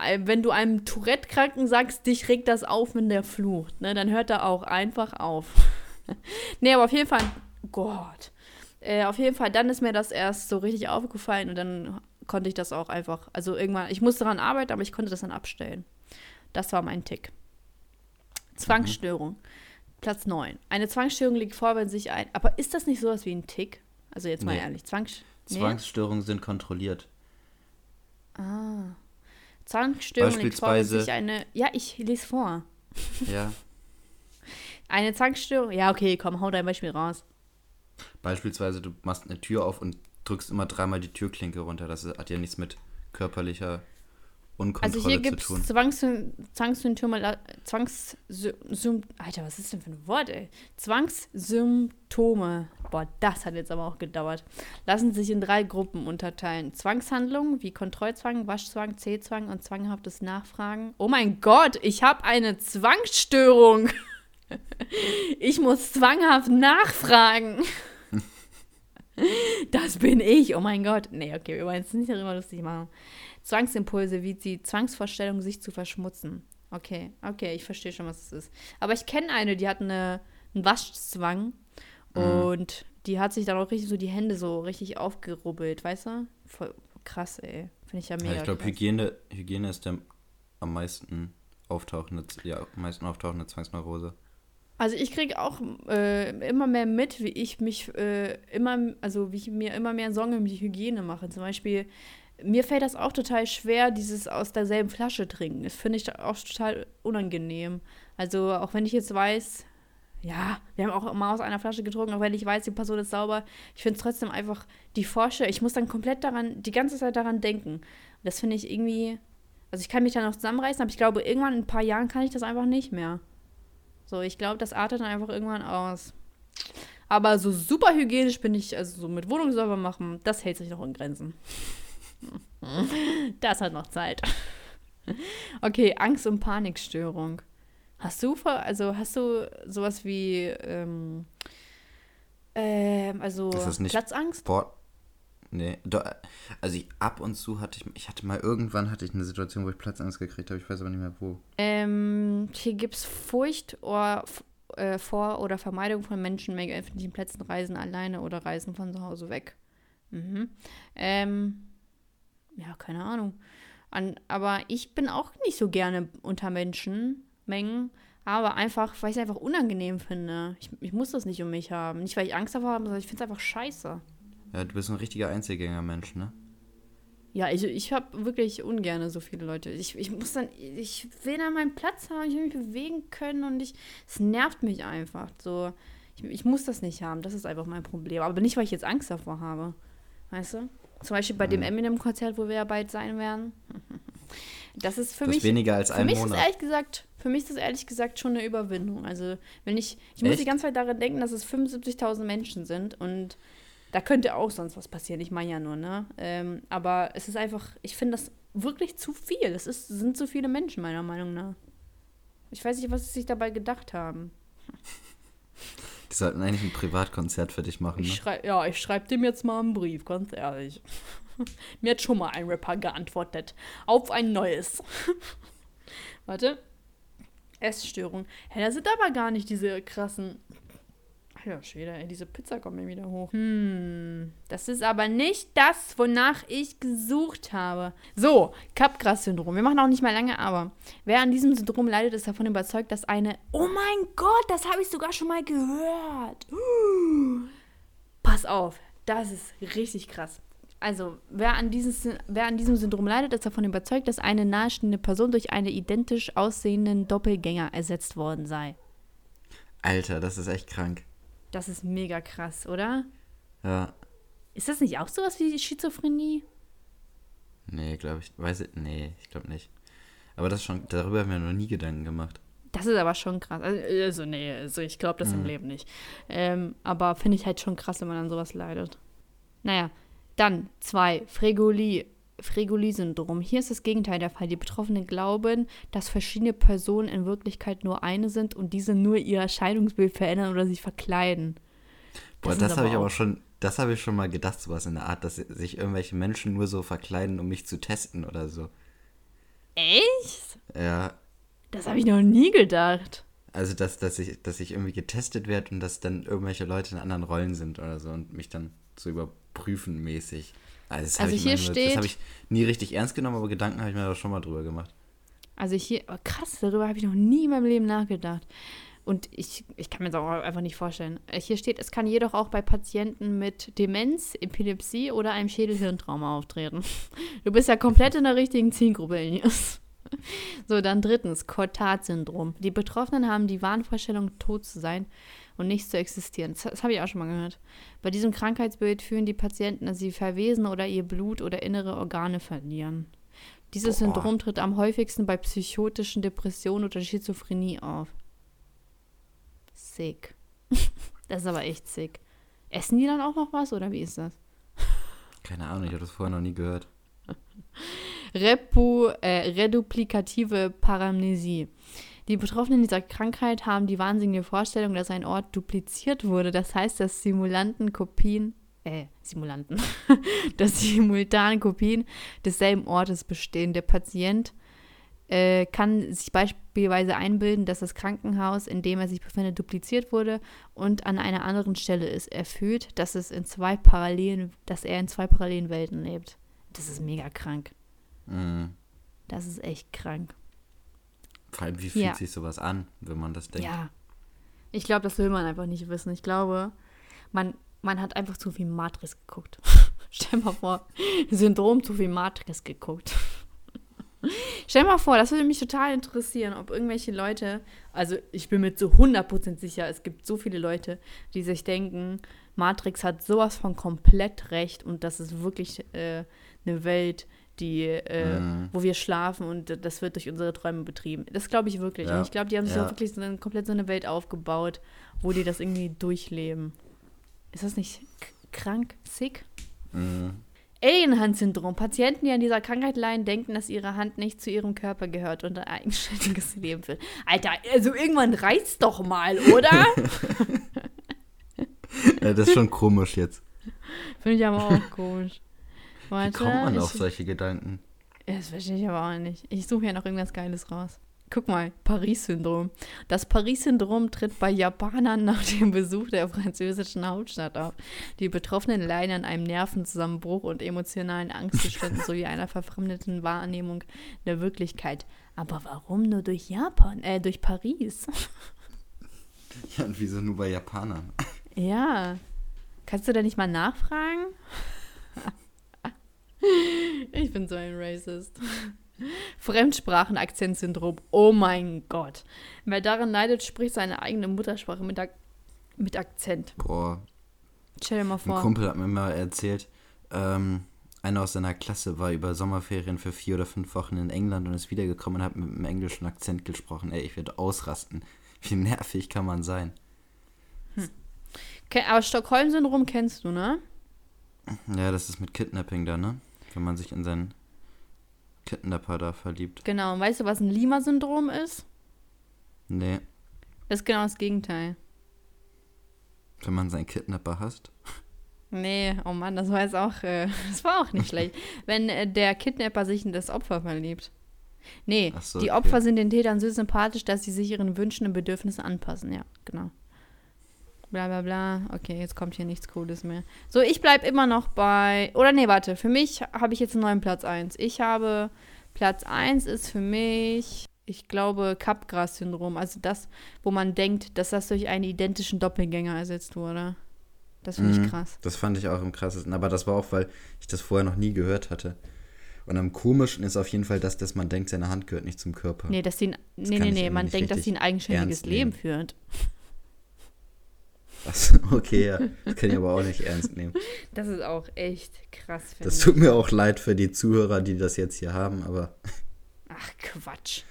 äh, wenn du einem Tourette-Kranken sagst, dich regt das auf, wenn der flucht. Ne? Dann hört er auch einfach auf. [laughs] nee, aber auf jeden Fall, Gott. Äh, auf jeden Fall, dann ist mir das erst so richtig aufgefallen und dann konnte ich das auch einfach, also irgendwann, ich musste daran arbeiten, aber ich konnte das dann abstellen. Das war mein Tick. Zwangsstörung. Platz 9. Eine Zwangsstörung liegt vor, wenn sich ein. Aber ist das nicht sowas wie ein Tick? Also jetzt mal Nee. ehrlich. Zwangs nee? Zwangsstörungen sind kontrolliert. Ah. Zwangsstörung liegt vor, wenn sich eine. Ja, ich lese vor. Ja. [laughs] Eine Zwangsstörung. Ja, okay, komm, hau dein Beispiel raus. Beispielsweise, du machst eine Tür auf und drückst immer dreimal die Türklinke runter. Das hat ja nichts mit körperlicher Unkontrolle Also hier zu gibt tun. es Zwangs Zwangssymptome. Zwangs Alter, was ist denn für ein Wort, ey? Zwangssymptome. Boah, das hat jetzt aber auch gedauert. Lassen sich in drei Gruppen unterteilen. Zwangshandlungen wie Kontrollzwang, Waschzwang, Zählzwang und zwanghaftes Nachfragen. Oh mein Gott, ich habe eine Zwangsstörung. [laughs] [laughs] Ich muss zwanghaft nachfragen. Das bin ich. Oh mein Gott. Nee, okay, wir wollen es nicht darüber lustig machen. Zwangsimpulse wie die Zwangsvorstellung, sich zu verschmutzen. Okay, okay, ich verstehe schon, was es ist. Aber ich kenne eine, die hat eine, einen Waschzwang und die hat sich dann auch richtig so die Hände so richtig aufgerubbelt, weißt du? Voll krass, ey. Finde ich ja mega Ja, ich glaube. Hygiene, Hygiene ist der am meisten auftauchende, ja, am meisten auftauchende Zwangsneurose. Also ich kriege auch äh, immer mehr mit, wie ich mich äh, immer, also wie ich mir immer mehr Sorgen um die Hygiene mache. Zum Beispiel, mir fällt das auch total schwer, dieses aus derselben Flasche trinken. Das finde ich auch total unangenehm. Also auch wenn ich jetzt weiß, ja, wir haben auch immer aus einer Flasche getrunken, auch wenn ich weiß, die Person ist sauber. Ich finde es trotzdem einfach die Forsche. Ich muss dann komplett daran, die ganze Zeit daran denken. Das finde ich irgendwie, also ich kann mich dann noch zusammenreißen, aber ich glaube, irgendwann in ein paar Jahren kann ich das einfach nicht mehr. So, ich glaube, das artet dann einfach irgendwann aus. Aber so super hygienisch bin ich, also so mit Wohnung sauber machen, das hält sich noch in Grenzen. [laughs] Das hat noch Zeit. [laughs] Okay, Angst- und Panikstörung. Hast du, also hast du sowas wie, ähm, ähm, also Platzangst? Boah. Nee, also ich, ab und zu hatte ich, ich hatte mal irgendwann hatte ich eine Situation, wo ich Platzangst gekriegt habe, ich weiß aber nicht mehr wo. Ähm, hier gibt es Furcht oder, äh, vor oder Vermeidung von Menschenmengen, öffentlichen Plätzen, Reisen alleine oder Reisen von zu Hause weg. Mhm. Ähm, ja, keine Ahnung. An, aber ich bin auch nicht so gerne unter Menschenmengen, aber einfach, weil ich es einfach unangenehm finde. Ich, ich muss das nicht um mich haben. Nicht, weil ich Angst davor habe, sondern ich finde es einfach scheiße. Ja, du bist ein richtiger Einzelgänger-Mensch, ne? Ja, ich, ich habe wirklich ungerne so viele Leute. Ich, ich muss dann, ich will dann meinen Platz haben, ich will mich bewegen können und ich, es nervt mich einfach. So, ich, ich muss das nicht haben, das ist einfach mein Problem. Aber nicht, weil ich jetzt Angst davor habe. Weißt du? Zum Beispiel bei dem Mhm. Eminem-Konzert, wo wir ja bald sein werden. Das ist für Das mich. ist weniger als Für ein mich ist Monat. ehrlich gesagt, für mich ist das ehrlich gesagt schon eine Überwindung. Also, wenn ich, ich muss die Echt? ganze Zeit daran denken, dass es 75.000 Menschen sind und da könnte auch sonst was passieren. Ich meine ja nur, ne? Ähm, aber es ist einfach, ich finde das wirklich zu viel. Es ist, sind zu viele Menschen, meiner Meinung nach. Ich weiß nicht, was sie sich dabei gedacht haben. [laughs] Die sollten eigentlich ein Privatkonzert für dich machen, ne? Ich schrei ja, ich schreibe dem jetzt mal einen Brief, ganz ehrlich. [laughs] Mir hat schon mal ein Rapper geantwortet. Auf ein neues. [laughs] Warte. Essstörung. Hä, da sind aber gar nicht diese krassen. Alter Schwede, ey, diese Pizza kommt mir wieder hoch. Hm, das ist aber nicht das, wonach ich gesucht habe. So, Capgras-Syndrom. Wir machen auch nicht mal lange, aber wer an diesem Syndrom leidet, ist davon überzeugt, dass eine. Oh mein Gott, das habe ich sogar schon mal gehört. Uh, pass auf, das ist richtig krass. Also, wer an, dieses, wer an diesem Syndrom leidet, ist davon überzeugt, dass eine nahestehende Person durch einen identisch aussehenden Doppelgänger ersetzt worden sei. Alter, das ist echt krank. Das ist mega krass, oder? Ja. Ist das nicht auch sowas wie Schizophrenie? Nee, glaube ich. Weiß ich. Nee, ich glaube nicht. Aber das schon, darüber haben wir noch nie Gedanken gemacht. Das ist aber schon krass. Also, also nee, also ich glaube das mhm. im Leben nicht. Ähm, aber finde ich halt schon krass, wenn man an sowas leidet. Naja, dann zwei, Fregoli. Fregoli-Syndrom. Hier ist das Gegenteil der Fall. Die Betroffenen glauben, dass verschiedene Personen in Wirklichkeit nur eine sind und diese nur ihr Erscheinungsbild verändern oder sich verkleiden. Das Boah, das habe ich aber schon, das habe ich schon mal gedacht, sowas in der Art, dass sich irgendwelche Menschen nur so verkleiden, um mich zu testen oder so. Echt? Ja. Das habe ich noch nie gedacht. Also, dass, dass, ich, dass ich irgendwie getestet werde und dass dann irgendwelche Leute in anderen Rollen sind oder so und mich dann so überprüfen mäßig. Also, das also hier steht. Das habe ich nie richtig ernst genommen, aber Gedanken habe ich mir da schon mal drüber gemacht. Also hier, oh krass, darüber habe ich noch nie in meinem Leben nachgedacht. Und ich, ich kann mir das auch einfach nicht vorstellen. Hier steht, es kann jedoch auch bei Patienten mit Demenz, Epilepsie oder einem Schädelhirntrauma auftreten. [laughs] Du bist ja komplett in der richtigen Zielgruppe, Elias. [laughs] So, dann drittens, Cortat-Syndrom. Die Betroffenen haben die Wahnvorstellung, tot zu sein und nicht zu existieren. Das, das habe ich auch schon mal gehört. Bei diesem Krankheitsbild fühlen die Patienten, dass sie verwesen oder ihr Blut oder innere Organe verlieren. Dieses Boah. Syndrom tritt am häufigsten bei psychotischen Depressionen oder Schizophrenie auf. Sick. [laughs] das ist aber echt sick. Essen die dann auch noch was oder wie ist das? Keine Ahnung, ich habe das vorher noch nie gehört. [laughs] Repu, äh, reduplikative Paramnesie. Die Betroffenen dieser Krankheit haben die wahnsinnige Vorstellung, dass ein Ort dupliziert wurde. Das heißt, dass Simulanten Kopien, äh, Simulanten, [laughs] dass simultane Kopien desselben Ortes bestehen. Der Patient äh, kann sich beispielsweise einbilden, dass das Krankenhaus, in dem er sich befindet, dupliziert wurde und an einer anderen Stelle ist. Er fühlt, dass es in zwei parallelen, dass er in zwei parallelen Welten lebt. Das ist mega krank. Mhm. Das ist echt krank. Vor allem, wie fühlt ja. sich sowas an, wenn man das denkt? Ja. Ich glaube, das will man einfach nicht wissen. Ich glaube, man, man hat einfach zu viel Matrix geguckt. [laughs] Stell mal vor, Syndrom zu viel Matrix geguckt. [laughs] Stell mal vor, das würde mich total interessieren, ob irgendwelche Leute, also ich bin mir zu 100% sicher, es gibt so viele Leute, die sich denken, Matrix hat sowas von komplett recht und das ist wirklich äh, eine Welt, die, äh, mhm. wo wir schlafen und das wird durch unsere Träume betrieben. Das glaube ich wirklich. Ja. Und ich glaube, die haben sich ja. auch wirklich so eine, komplett so eine Welt aufgebaut, wo die das irgendwie durchleben. Ist das nicht krank, sick? Mhm. Alien-Hand-Syndrom. Patienten, die an dieser Krankheit leiden, denken, dass ihre Hand nicht zu ihrem Körper gehört und ein eigenständiges [laughs] Leben führt. Alter, also irgendwann reizt doch mal, oder? [laughs] ja, das ist schon komisch jetzt. Finde ich aber auch komisch. Wie kommt man ich, auf solche Gedanken? Das verstehe ich aber auch nicht. Ich suche ja noch irgendwas Geiles raus. Guck mal, Paris-Syndrom. Das Paris-Syndrom tritt bei Japanern nach dem Besuch der französischen Hauptstadt auf. Die Betroffenen leiden an einem Nervenzusammenbruch und emotionalen Angstzuständen [laughs] sowie einer verfremdeten Wahrnehmung der Wirklichkeit. Aber warum nur durch Japan, äh, durch Paris? Ja, und wieso nur bei Japanern? Ja. Kannst du da nicht mal nachfragen? [laughs] Ich bin so ein Racist. Fremdsprachen-Akzentsyndrom. Oh mein Gott. Wer daran leidet, spricht seine eigene Muttersprache mit, Ak mit Akzent. Boah. Stell dir mal vor. Ein Kumpel hat mir mal erzählt, ähm, einer aus seiner Klasse war über Sommerferien für vier oder fünf Wochen in England und ist wiedergekommen und hat mit einem englischen Akzent gesprochen. Ey, ich werde ausrasten. Wie nervig kann man sein? Hm. Aber Stockholm-Syndrom kennst du, ne? Ja, das ist mit Kidnapping da, ne? Wenn man sich in seinen Kidnapper da verliebt. Genau, und weißt du, was ein Lima-Syndrom ist? Nee. Das ist genau das Gegenteil. Wenn man seinen Kidnapper hasst? Nee, oh Mann, das war jetzt auch, äh, [laughs] das war auch nicht schlecht. [laughs] Wenn äh, der Kidnapper sich in das Opfer verliebt. Nee, so, die Opfer okay. sind den Tätern so sympathisch, dass sie sich ihren Wünschen und Bedürfnissen anpassen, ja, genau. Bla bla bla. Okay, jetzt kommt hier nichts Cooles mehr. So, ich bleib immer noch bei. Oder nee, warte. Für mich habe ich jetzt einen neuen Platz 1. Ich habe. Platz 1 ist für mich, ich glaube, Capgras-Syndrom. Also das, wo man denkt, dass das durch einen identischen Doppelgänger ersetzt wurde. Das finde Mhm. ich krass. Das fand ich auch am krassesten. Aber das war auch, weil ich das vorher noch nie gehört hatte. Und am komischen ist auf jeden Fall das, dass man denkt, seine Hand gehört nicht zum Körper. Nee, dass sie ein, nee, nee, nee, man denkt, dass sie ein eigenständiges Leben führt. Achso, okay, ja. Das kann ich aber auch nicht ernst nehmen. Das ist auch echt krass, Das tut mir auch leid für die Zuhörer, die das jetzt hier haben, aber Ach, Quatsch.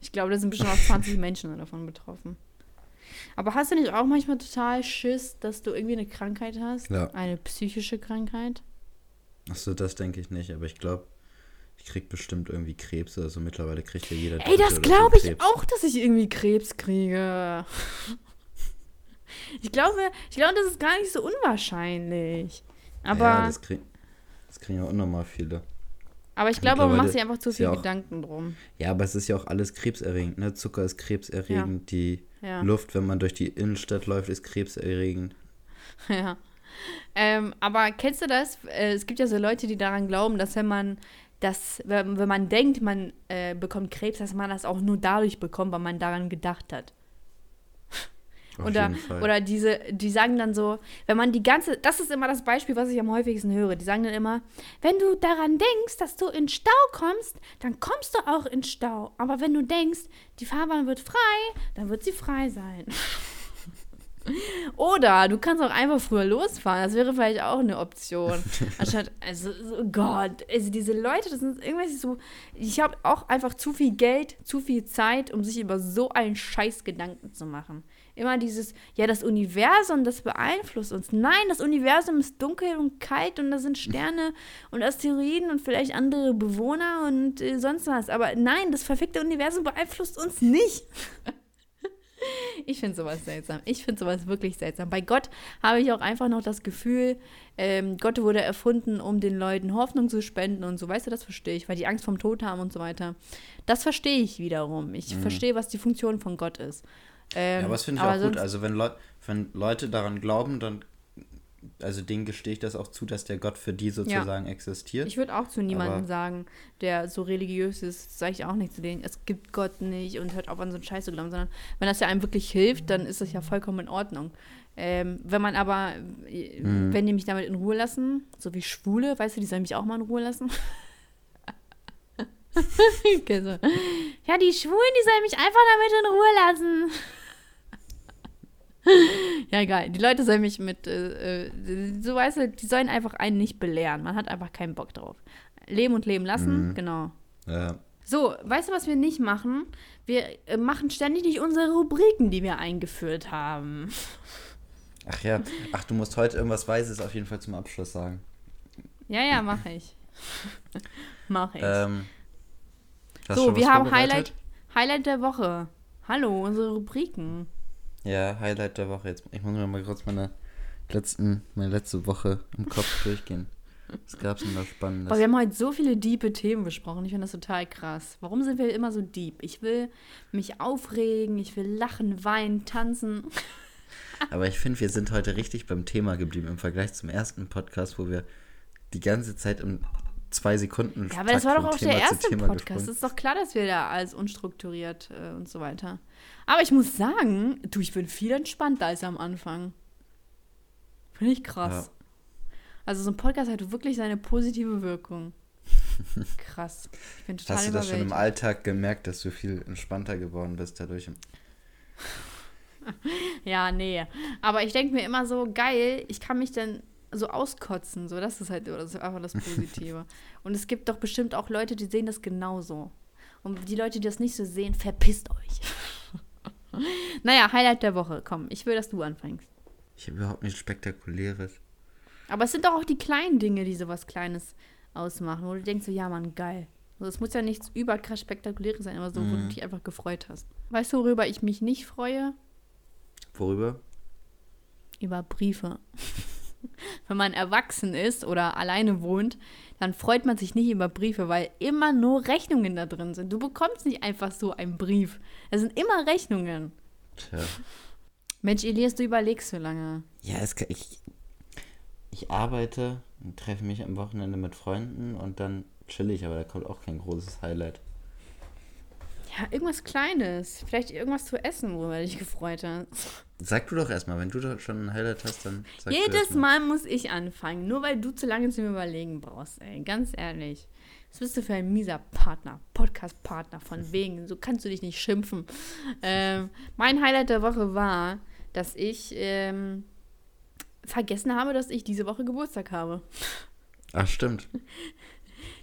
Ich glaube, da sind bestimmt auch 20 Menschen davon betroffen. Aber hast du nicht auch manchmal total Schiss, dass du irgendwie eine Krankheit hast? Ja. Eine psychische Krankheit? achso, das denke ich nicht. Aber ich glaube, ich krieg bestimmt irgendwie Krebs oder so. Mittlerweile kriegt ja jeder. Ey, das glaube ich Krebs. auch, dass ich irgendwie Krebs kriege. Ich glaube, ich glaube, das ist gar nicht so unwahrscheinlich. Aber, ja, das, krieg, das kriegen ja unnormal viele. aber ich glaube, man macht sich einfach zu viel ja auch- Gedanken drum. Ja, aber es ist ja auch alles krebserregend. Ne? Zucker ist krebserregend. Die Ja. Luft, wenn man durch die Innenstadt läuft, ist krebserregend. [laughs] Ja. Ähm, aber kennst du das? Äh, es gibt ja so Leute, die daran glauben, dass wenn man das, wenn, wenn man denkt, man äh, bekommt Krebs, dass man das auch nur dadurch bekommt, weil man daran gedacht hat. Auf Oder, oder diese, die sagen dann so, wenn man die ganze, das ist immer das Beispiel, was ich am häufigsten höre. Die sagen dann immer, wenn du daran denkst, dass du in Stau kommst, dann kommst du auch in Stau. Aber wenn du denkst, die Fahrbahn wird frei, dann wird sie frei sein. [laughs] Oder du kannst auch einfach früher losfahren. Das wäre vielleicht auch eine Option. [laughs] Anstatt, also, oh Gott, also diese Leute, das sind irgendwelche so. Ich habe auch einfach zu viel Geld, zu viel Zeit, um sich über so einen Scheiß Gedanken zu machen. Immer dieses, ja, das Universum, das beeinflusst uns. Nein, das Universum ist dunkel und kalt und da sind [laughs] Sterne und Asteroiden und vielleicht andere Bewohner und äh, sonst was. Aber nein, das verfickte Universum beeinflusst uns nicht. [laughs] Ich finde sowas seltsam. Ich finde sowas wirklich seltsam. Bei Gott habe ich auch einfach noch das Gefühl, ähm, Gott wurde erfunden, um den Leuten Hoffnung zu spenden und so. Weißt du, das verstehe ich, weil die Angst vom Tod haben und so weiter. Das verstehe ich wiederum. Ich verstehe, was die Funktion von Gott ist. Ähm, ja, aber das finde ich auch gut. Also wenn, Leu wenn Leute daran glauben, dann also denen gestehe ich das auch zu, dass der Gott für die sozusagen existiert. Ich würde auch zu niemandem sagen, der so religiös ist, sage ich auch nicht zu denen, es gibt Gott nicht und hört auf an so einen Scheiß zu glauben, sondern wenn das ja einem wirklich hilft, dann ist das ja vollkommen in Ordnung. Ähm, wenn man aber, Mhm. wenn die mich damit in Ruhe lassen, so wie Schwule, weißt du, die sollen mich auch mal in Ruhe lassen. [laughs] Ja, die Schwulen, die sollen mich einfach damit in Ruhe lassen. [laughs] Ja, egal. Die Leute sollen mich mit, äh, äh, so weißt du, die sollen einfach einen nicht belehren. Man hat einfach keinen Bock drauf. Leben und leben lassen, Mhm. genau. ja. So, weißt du, was wir nicht machen? Wir äh, machen ständig nicht unsere Rubriken, die wir eingeführt haben. [laughs] Ach ja. Ach, du musst heute irgendwas Weises auf jeden Fall zum Abschluss sagen. Ja, ja, mache ich. [laughs] Mach ich. Ähm, so, wir haben? Highlight, Highlight der Woche. Hallo, unsere Rubriken. Ja, Highlight der Woche. Jetzt, ich muss mir mal kurz meine, letzten, meine letzte Woche im Kopf durchgehen. Was gab's denn da Spannendes? Boah, wir haben heute so viele diepe Themen besprochen. Ich finde das total krass. Warum sind wir immer so deep? Ich will mich aufregen, ich will lachen, weinen, tanzen. [laughs] Aber ich finde, wir sind heute richtig beim Thema geblieben im Vergleich zum ersten Podcast, wo wir die ganze Zeit in zwei Sekunden Ja, aber das war doch auch der Thema zu erste Podcast. gesprungen. Es ist doch klar, dass wir da alles unstrukturiert äh, und so weiter. Aber ich muss sagen, du, ich bin viel entspannter als am Anfang. Finde ich krass. Also so ein Podcast hat wirklich seine positive Wirkung. [laughs] Krass. Ich bin total Hast du das schon im. Alltag gemerkt, dass du viel entspannter geworden bist dadurch? [laughs] Ja, nee. Aber ich denke mir immer so, geil, ich kann mich dann so auskotzen. So, das ist halt das ist einfach das Positive. [laughs] Und es gibt doch bestimmt auch Leute, die sehen das genauso. Und die Leute, die das nicht so sehen, verpisst euch. [laughs] naja, Highlight der Woche. Komm, ich will, dass du anfängst. Ich habe überhaupt nichts Spektakuläres. Aber es sind doch auch die kleinen Dinge, die sowas Kleines ausmachen, wo du denkst so, ja, Mann, geil. So, es muss ja nichts überkrass Spektakuläres sein, aber so, wo du dich einfach gefreut hast. Weißt du, worüber ich mich nicht freue? Worüber? Über Briefe. [laughs] [laughs] Wenn man erwachsen ist oder alleine wohnt, dann freut man sich nicht über Briefe, weil immer nur Rechnungen da drin sind. Du bekommst nicht einfach so einen Brief. Es sind immer Rechnungen. Tja. Mensch, Elias, du überlegst so lange. Ja, es, ich, ich arbeite und treffe mich am Wochenende mit Freunden und dann chill ich, aber da kommt auch kein großes Highlight. Ja, irgendwas Kleines. Vielleicht irgendwas zu essen, worüber du dich gefreut hast. Sag du doch erstmal, wenn du doch schon ein Highlight hast, dann sag Jedes mal. Mal muss ich anfangen, nur weil du zu lange zum Überlegen brauchst, ey. Ganz ehrlich. Was bist du für ein mieser Partner, Podcast-Partner, von [laughs] wegen. So kannst du dich nicht schimpfen. Ähm, mein Highlight der Woche war, dass ich ähm, vergessen habe, dass ich diese Woche Geburtstag habe. Ach, stimmt. [laughs]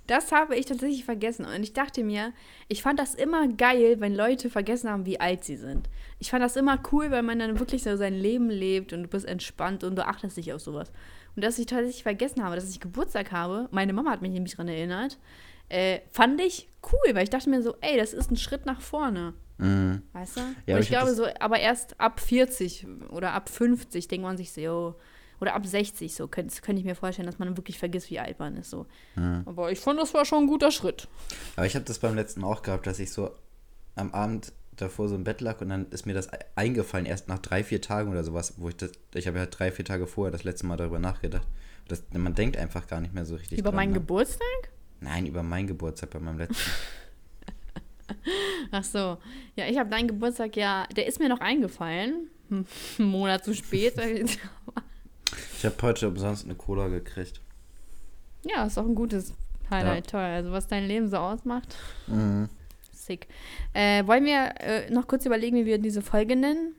Das habe ich tatsächlich vergessen. Und ich dachte mir, ich fand das immer geil, wenn Leute vergessen haben, wie alt sie sind. Ich fand das immer cool, weil man dann wirklich so sein Leben lebt und du bist entspannt und du achtest dich auf sowas. Und dass ich tatsächlich vergessen habe, dass ich Geburtstag habe, meine Mama hat mich nämlich daran erinnert, äh, fand ich cool, weil ich dachte mir so, ey, das ist ein Schritt nach vorne. Mhm. Weißt du? Ja, und ich, ich glaube so, aber erst ab 40 oder ab 50 denkt man sich so, yo, oder ab 60 so, könnte könnte ich mir vorstellen, dass man wirklich vergisst, wie alt man ist. So. Mhm. Aber ich fand, das war schon ein guter Schritt. Aber ich habe das beim letzten auch gehabt, dass ich so am Abend davor so im Bett lag und dann ist mir das e- eingefallen, erst nach drei, vier Tagen oder sowas, wo ich das, ich habe ja drei, vier Tage vorher das letzte Mal darüber nachgedacht. Das, man denkt einfach gar nicht mehr so richtig Über dran, meinen ne? Geburtstag? Nein, über meinen Geburtstag bei meinem letzten. Ach so. Ja, ich habe deinen Geburtstag ja, der ist mir noch eingefallen. [laughs] Einen Monat zu spät. [laughs] Ich habe heute umsonst eine Cola gekriegt. ja, ist auch ein gutes Highlight. Toll. Also, was dein Leben so ausmacht. Mhm. Sick. Äh, wollen wir äh, noch kurz überlegen, wie wir diese Folge nennen?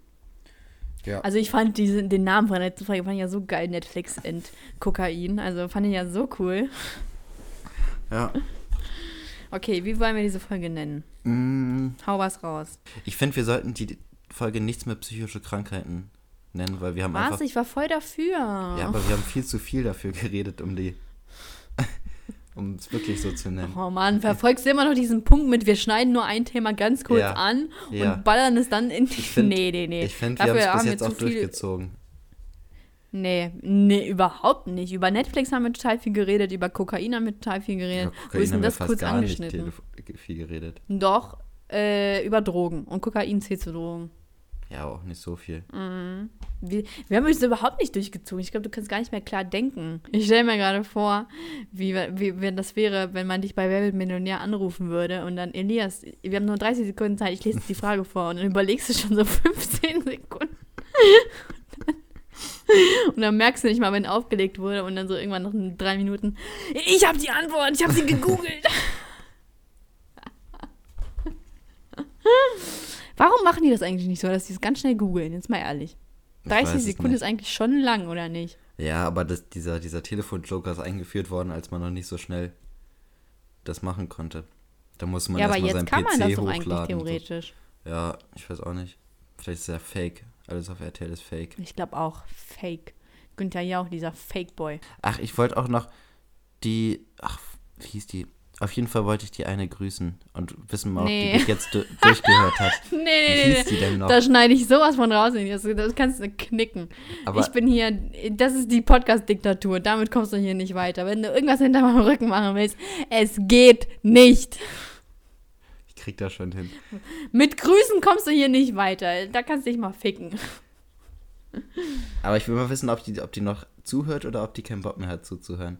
Ja. Also, ich fand diesen, den Namen von der letzten Folge fand ich ja so geil, Netflix and Kokain. Also, fand ich ja so cool. ja. Okay, wie wollen wir diese Folge nennen? Mm, Hau was raus. Ich finde, wir sollten die Folge nichts mit psychische Krankheiten nennen, weil wir haben Was? einfach. Ich war voll dafür. Ja, aber wir haben viel zu viel dafür geredet, um die. [laughs] um es wirklich so zu nennen. Oh Mann, verfolgst du immer noch diesen Punkt mit, wir schneiden nur ein Thema ganz kurz Ja. an und Ja. ballern es dann in die. Ich find- nee, nee, nee. Ich finde, wir haben es bis jetzt auch durchgezogen. Nee, nee, überhaupt nicht. Über Netflix haben wir total viel geredet, über Kokain haben wir total viel geredet. Wo ist denn das kurz nicht angeschnitten? telef- viel geredet. Doch, äh, über Drogen. Und Kokain zählt zu Drogen. Ja, auch nicht so viel. Wir, wir haben uns überhaupt nicht durchgezogen. Ich glaube, du kannst gar nicht mehr klar denken. Ich stelle mir gerade vor, wie, wie, wenn das wäre, wenn man dich bei Wer wird Millionär anrufen würde und dann, Elias, wir haben nur 30 Sekunden Zeit, ich lese die Frage vor und dann überlegst du schon so 15 Sekunden. Und dann merkst du nicht mal, wenn aufgelegt wurde und dann so irgendwann nach drei Minuten, ich habe die Antwort, ich habe sie gegoogelt. [laughs] Warum machen die das eigentlich nicht so, dass die es ganz schnell googeln? Jetzt mal ehrlich. Ich weiß 30 es Sekunden ist eigentlich schon lang, oder nicht? Ja, aber das, dieser, dieser Telefon-Joker ist eingeführt worden, als man noch nicht so schnell das machen konnte. Da muss man ja, aber erstmal jetzt seinen kann man PC das doch eigentlich theoretisch. So. Ja, ich weiß auch nicht. Vielleicht ist er fake. Alles auf RTL ist fake. Ich glaube auch Fake. Günther Jauch, dieser Fake-Boy. Ach, ich wollte auch noch die. Ach, wie hieß die? Auf jeden Fall wollte ich die eine grüßen und wissen mal, ob Nee. die dich jetzt du [laughs] durchgehört hat. [laughs] Nee, Wie nee, hieß nee. die denn noch? Da schneide ich sowas von raus. Das, das kannst du knicken. Aber ich bin hier, das ist die Podcast-Diktatur. Damit kommst du hier nicht weiter. Wenn du irgendwas hinter meinem Rücken machen willst, es geht nicht. ich krieg das schon hin. Mit Grüßen kommst du hier nicht weiter. Da kannst du dich mal ficken. Aber ich will mal wissen, ob die, ob die noch zuhört oder ob die keinen Bock mehr hat zuzuhören.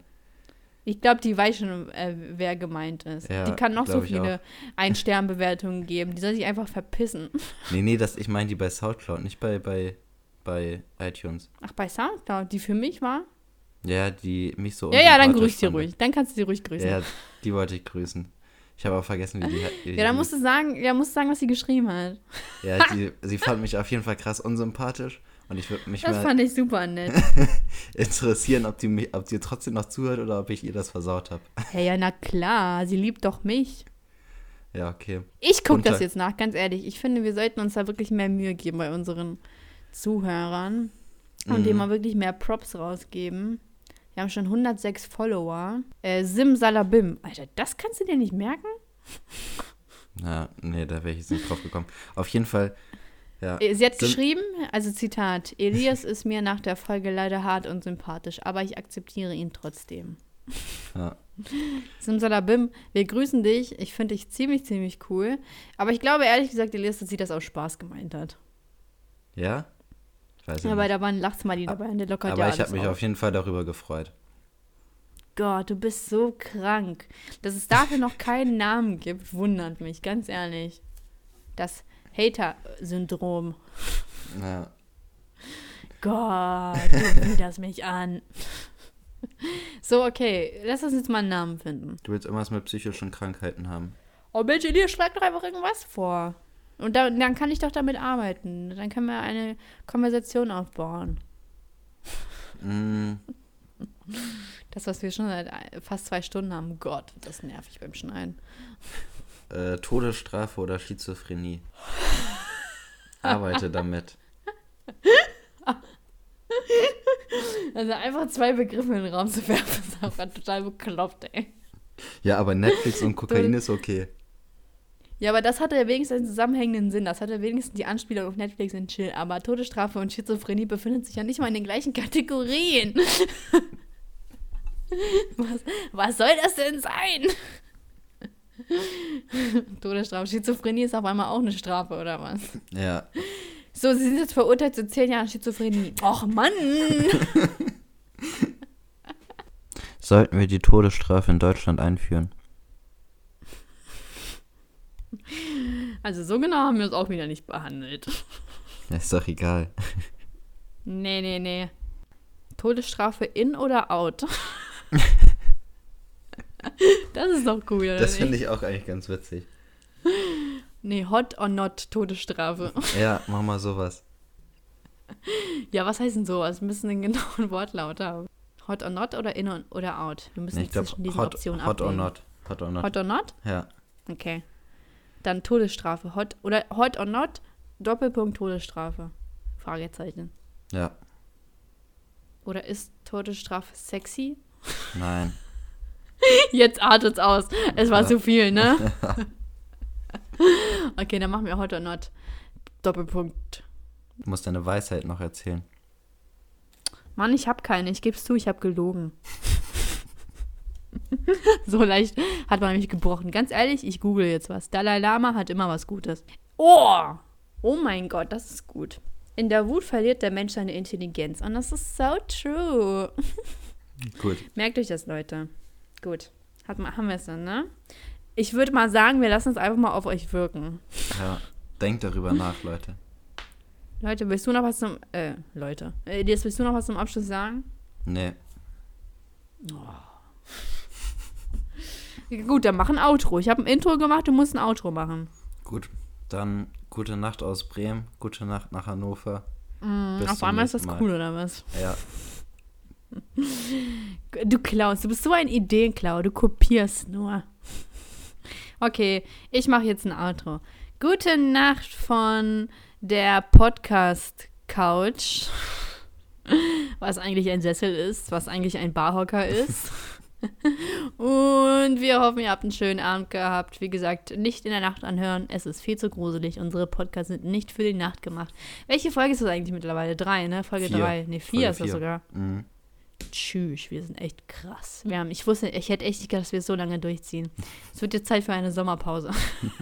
Ich glaube, die weiß schon, äh, wer gemeint ist. Ja, die kann noch so viele Ein-Stern-Bewertungen geben. Die soll sich einfach verpissen. [laughs] Nee, nee, das, ich meine die bei Soundcloud, nicht bei, bei, bei iTunes. Ach, bei Soundcloud, die für mich war? Ja, die mich so Ja, ja, dann grüß sie ruhig. Dann kannst du sie ruhig grüßen. Ja, Ja, die wollte ich grüßen. Ich habe aber vergessen, wie die, wie [laughs] die dann musst du sagen, ja, musst du sagen, was sie geschrieben hat. Ja, die, sie fand mich auf jeden Fall krass unsympathisch. Und ich würde mich Das mal fand ich super nett. [laughs] interessieren, ob die, mich, ob die trotzdem noch zuhört oder ob ich ihr das versaut habe. hey, [laughs] ja, na klar, sie liebt doch mich. Ja, okay. Ich gucke das jetzt nach, ganz ehrlich. Ich finde, wir sollten uns da wirklich mehr Mühe geben bei unseren Zuhörern und Mhm. denen mal wirklich mehr Props rausgeben. Wir haben schon 106 Follower. Äh, Simsalabim. Alter, das kannst du dir nicht merken? Ja, nee, da wäre ich jetzt nicht drauf gekommen. Auf jeden Fall, ja. Äh, Sie hat Sim- geschrieben, also Zitat, Elias ist mir nach der Folge leider hart und sympathisch, aber ich akzeptiere ihn trotzdem. ja. [laughs] Simsalabim, wir grüßen dich. Ich finde dich ziemlich, ziemlich cool. Aber ich glaube ehrlich gesagt, Elias, dass sie das aus Spaß gemeint hat. Ja? Weiß ich Ja, aber nicht. da waren Lachsmali dabei und der lockert Aber ja ich habe mich auf. auf jeden Fall darüber gefreut. Gott, du bist so krank. Dass es dafür noch keinen Namen gibt, wundert mich, ganz ehrlich. Das Hater-Syndrom. Ja. Gott, du widerst mich an. So, okay, lass uns jetzt mal einen Namen finden. Du willst irgendwas mit psychischen Krankheiten haben. Oh Mensch, Elias, schlag doch einfach irgendwas vor. Und dann, dann kann ich doch damit arbeiten. Dann können wir eine Konversation aufbauen. Mm, Das, was wir schon seit fast zwei Stunden haben. Gott, das nervig beim Schneiden. Äh, Todesstrafe oder Schizophrenie. Arbeite damit. Also einfach zwei Begriffe in den Raum zu werfen, ist einfach total bekloppt, ey. Ja, aber Netflix und [laughs] Kokain ist okay. Ja, aber das hatte ja wenigstens einen zusammenhängenden Sinn. Das hatte wenigstens die Anspielung auf Netflix und Chill. Aber Todesstrafe und Schizophrenie befinden sich ja nicht mal in den gleichen Kategorien. [laughs] was, was soll das denn sein? [laughs] Todesstrafe, Schizophrenie ist auf einmal auch eine Strafe, oder was? Ja. So, Sie sind jetzt verurteilt zu zehn Jahren Schizophrenie. Och, Mann! [laughs] Sollten wir die Todesstrafe in Deutschland einführen? Also so genau haben wir es auch wieder nicht behandelt. Ja, ist doch egal. Nee, nee, nee. Todesstrafe in oder out? [laughs] [laughs] das ist doch cool, Das finde ich auch eigentlich ganz witzig. Nee, hot or not Todesstrafe. Ja, mach mal sowas. [laughs] Ja, was heißt denn sowas? Wir müssen den genauen Wortlaut haben. Hot or not oder in oder out? Wir müssen Nee, ich glaube, zwischen diesen hot, Optionen hot or abwägen. not. Hot or not. Hot or not? Ja. Okay. Dann Todesstrafe. Hot oder hot or not? Doppelpunkt Todesstrafe. Fragezeichen. Ja. Oder ist Todesstrafe sexy? Nein. [laughs] Jetzt artet's aus. Es war zu viel, ne? [laughs] [laughs] okay, dann machen wir or not. Doppelpunkt. Du musst deine Weisheit noch erzählen. Mann, ich hab keine. Ich geb's zu, ich hab gelogen. [laughs] so leicht hat man mich gebrochen. Ganz ehrlich, ich google jetzt was. Dalai Lama hat immer was Gutes. Oh! Oh mein Gott, das ist gut. In der Wut verliert der Mensch seine Intelligenz. Und das ist so true. Gut. Merkt euch das, Leute. Gut. Hat, haben wir es dann, ne? Ich würde mal sagen, wir lassen es einfach mal auf euch wirken. Ja. Denkt darüber [laughs] nach, Leute. Leute, willst du noch was zum. Äh, Leute. Äh, Elias, willst du noch was zum Abschluss sagen? Nee. [laughs] Gut, dann mach ein Outro. Ich habe ein Intro gemacht, du musst ein Outro machen. Gut. Dann gute Nacht aus Bremen. Gute Nacht nach Hannover. Mm, auf einmal ist das Mal. cool, oder was? Ja. [laughs] Du klaust, du bist so ein Ideenklau, du kopierst nur. [laughs] Okay, ich mache jetzt ein Outro. Gute Nacht von der Podcast Couch. [laughs] Was eigentlich ein Sessel ist, was eigentlich ein Barhocker ist. Und wir hoffen, ihr habt einen schönen Abend gehabt. Wie gesagt, nicht in der Nacht anhören. Es ist viel zu gruselig. Unsere Podcasts sind nicht für die Nacht gemacht. Welche Folge ist das eigentlich mittlerweile? Drei, ne? Folge Vier. drei. Ne, vier Folge ist das vier. sogar. Mhm. Tschüss, wir sind echt krass. Wir haben, ich wusste, ich hätte echt nicht gedacht, dass wir es so lange durchziehen. Es wird jetzt Zeit für eine Sommerpause.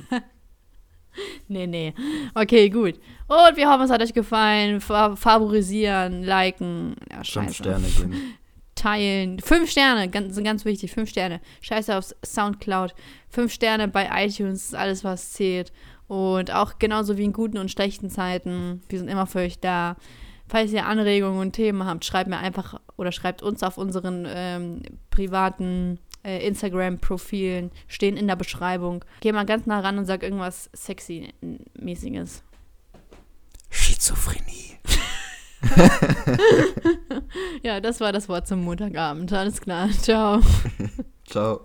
[laughs] nee, nee. Okay, gut. Und wir hoffen, es hat euch gefallen. Fa favorisieren, liken. Ja, Fünf. Sterne geben. [laughs] Teilen. Fünf Sterne, ganz, ganz wichtig. Fünf Sterne. Scheiße auf Soundcloud. Fünf Sterne bei iTunes, ist alles, was zählt. Und auch genauso wie in guten und schlechten Zeiten. Wir sind immer für euch da. Falls ihr Anregungen und Themen habt, schreibt mir einfach oder schreibt uns auf unseren ähm, privaten äh, Instagram-Profilen, stehen in der Beschreibung. Geh mal ganz nah ran und sag irgendwas sexy-mäßiges. Schizophrenie. [laughs] Ja, das war das Wort zum Montagabend. Alles klar. Ciao. [laughs] Ciao.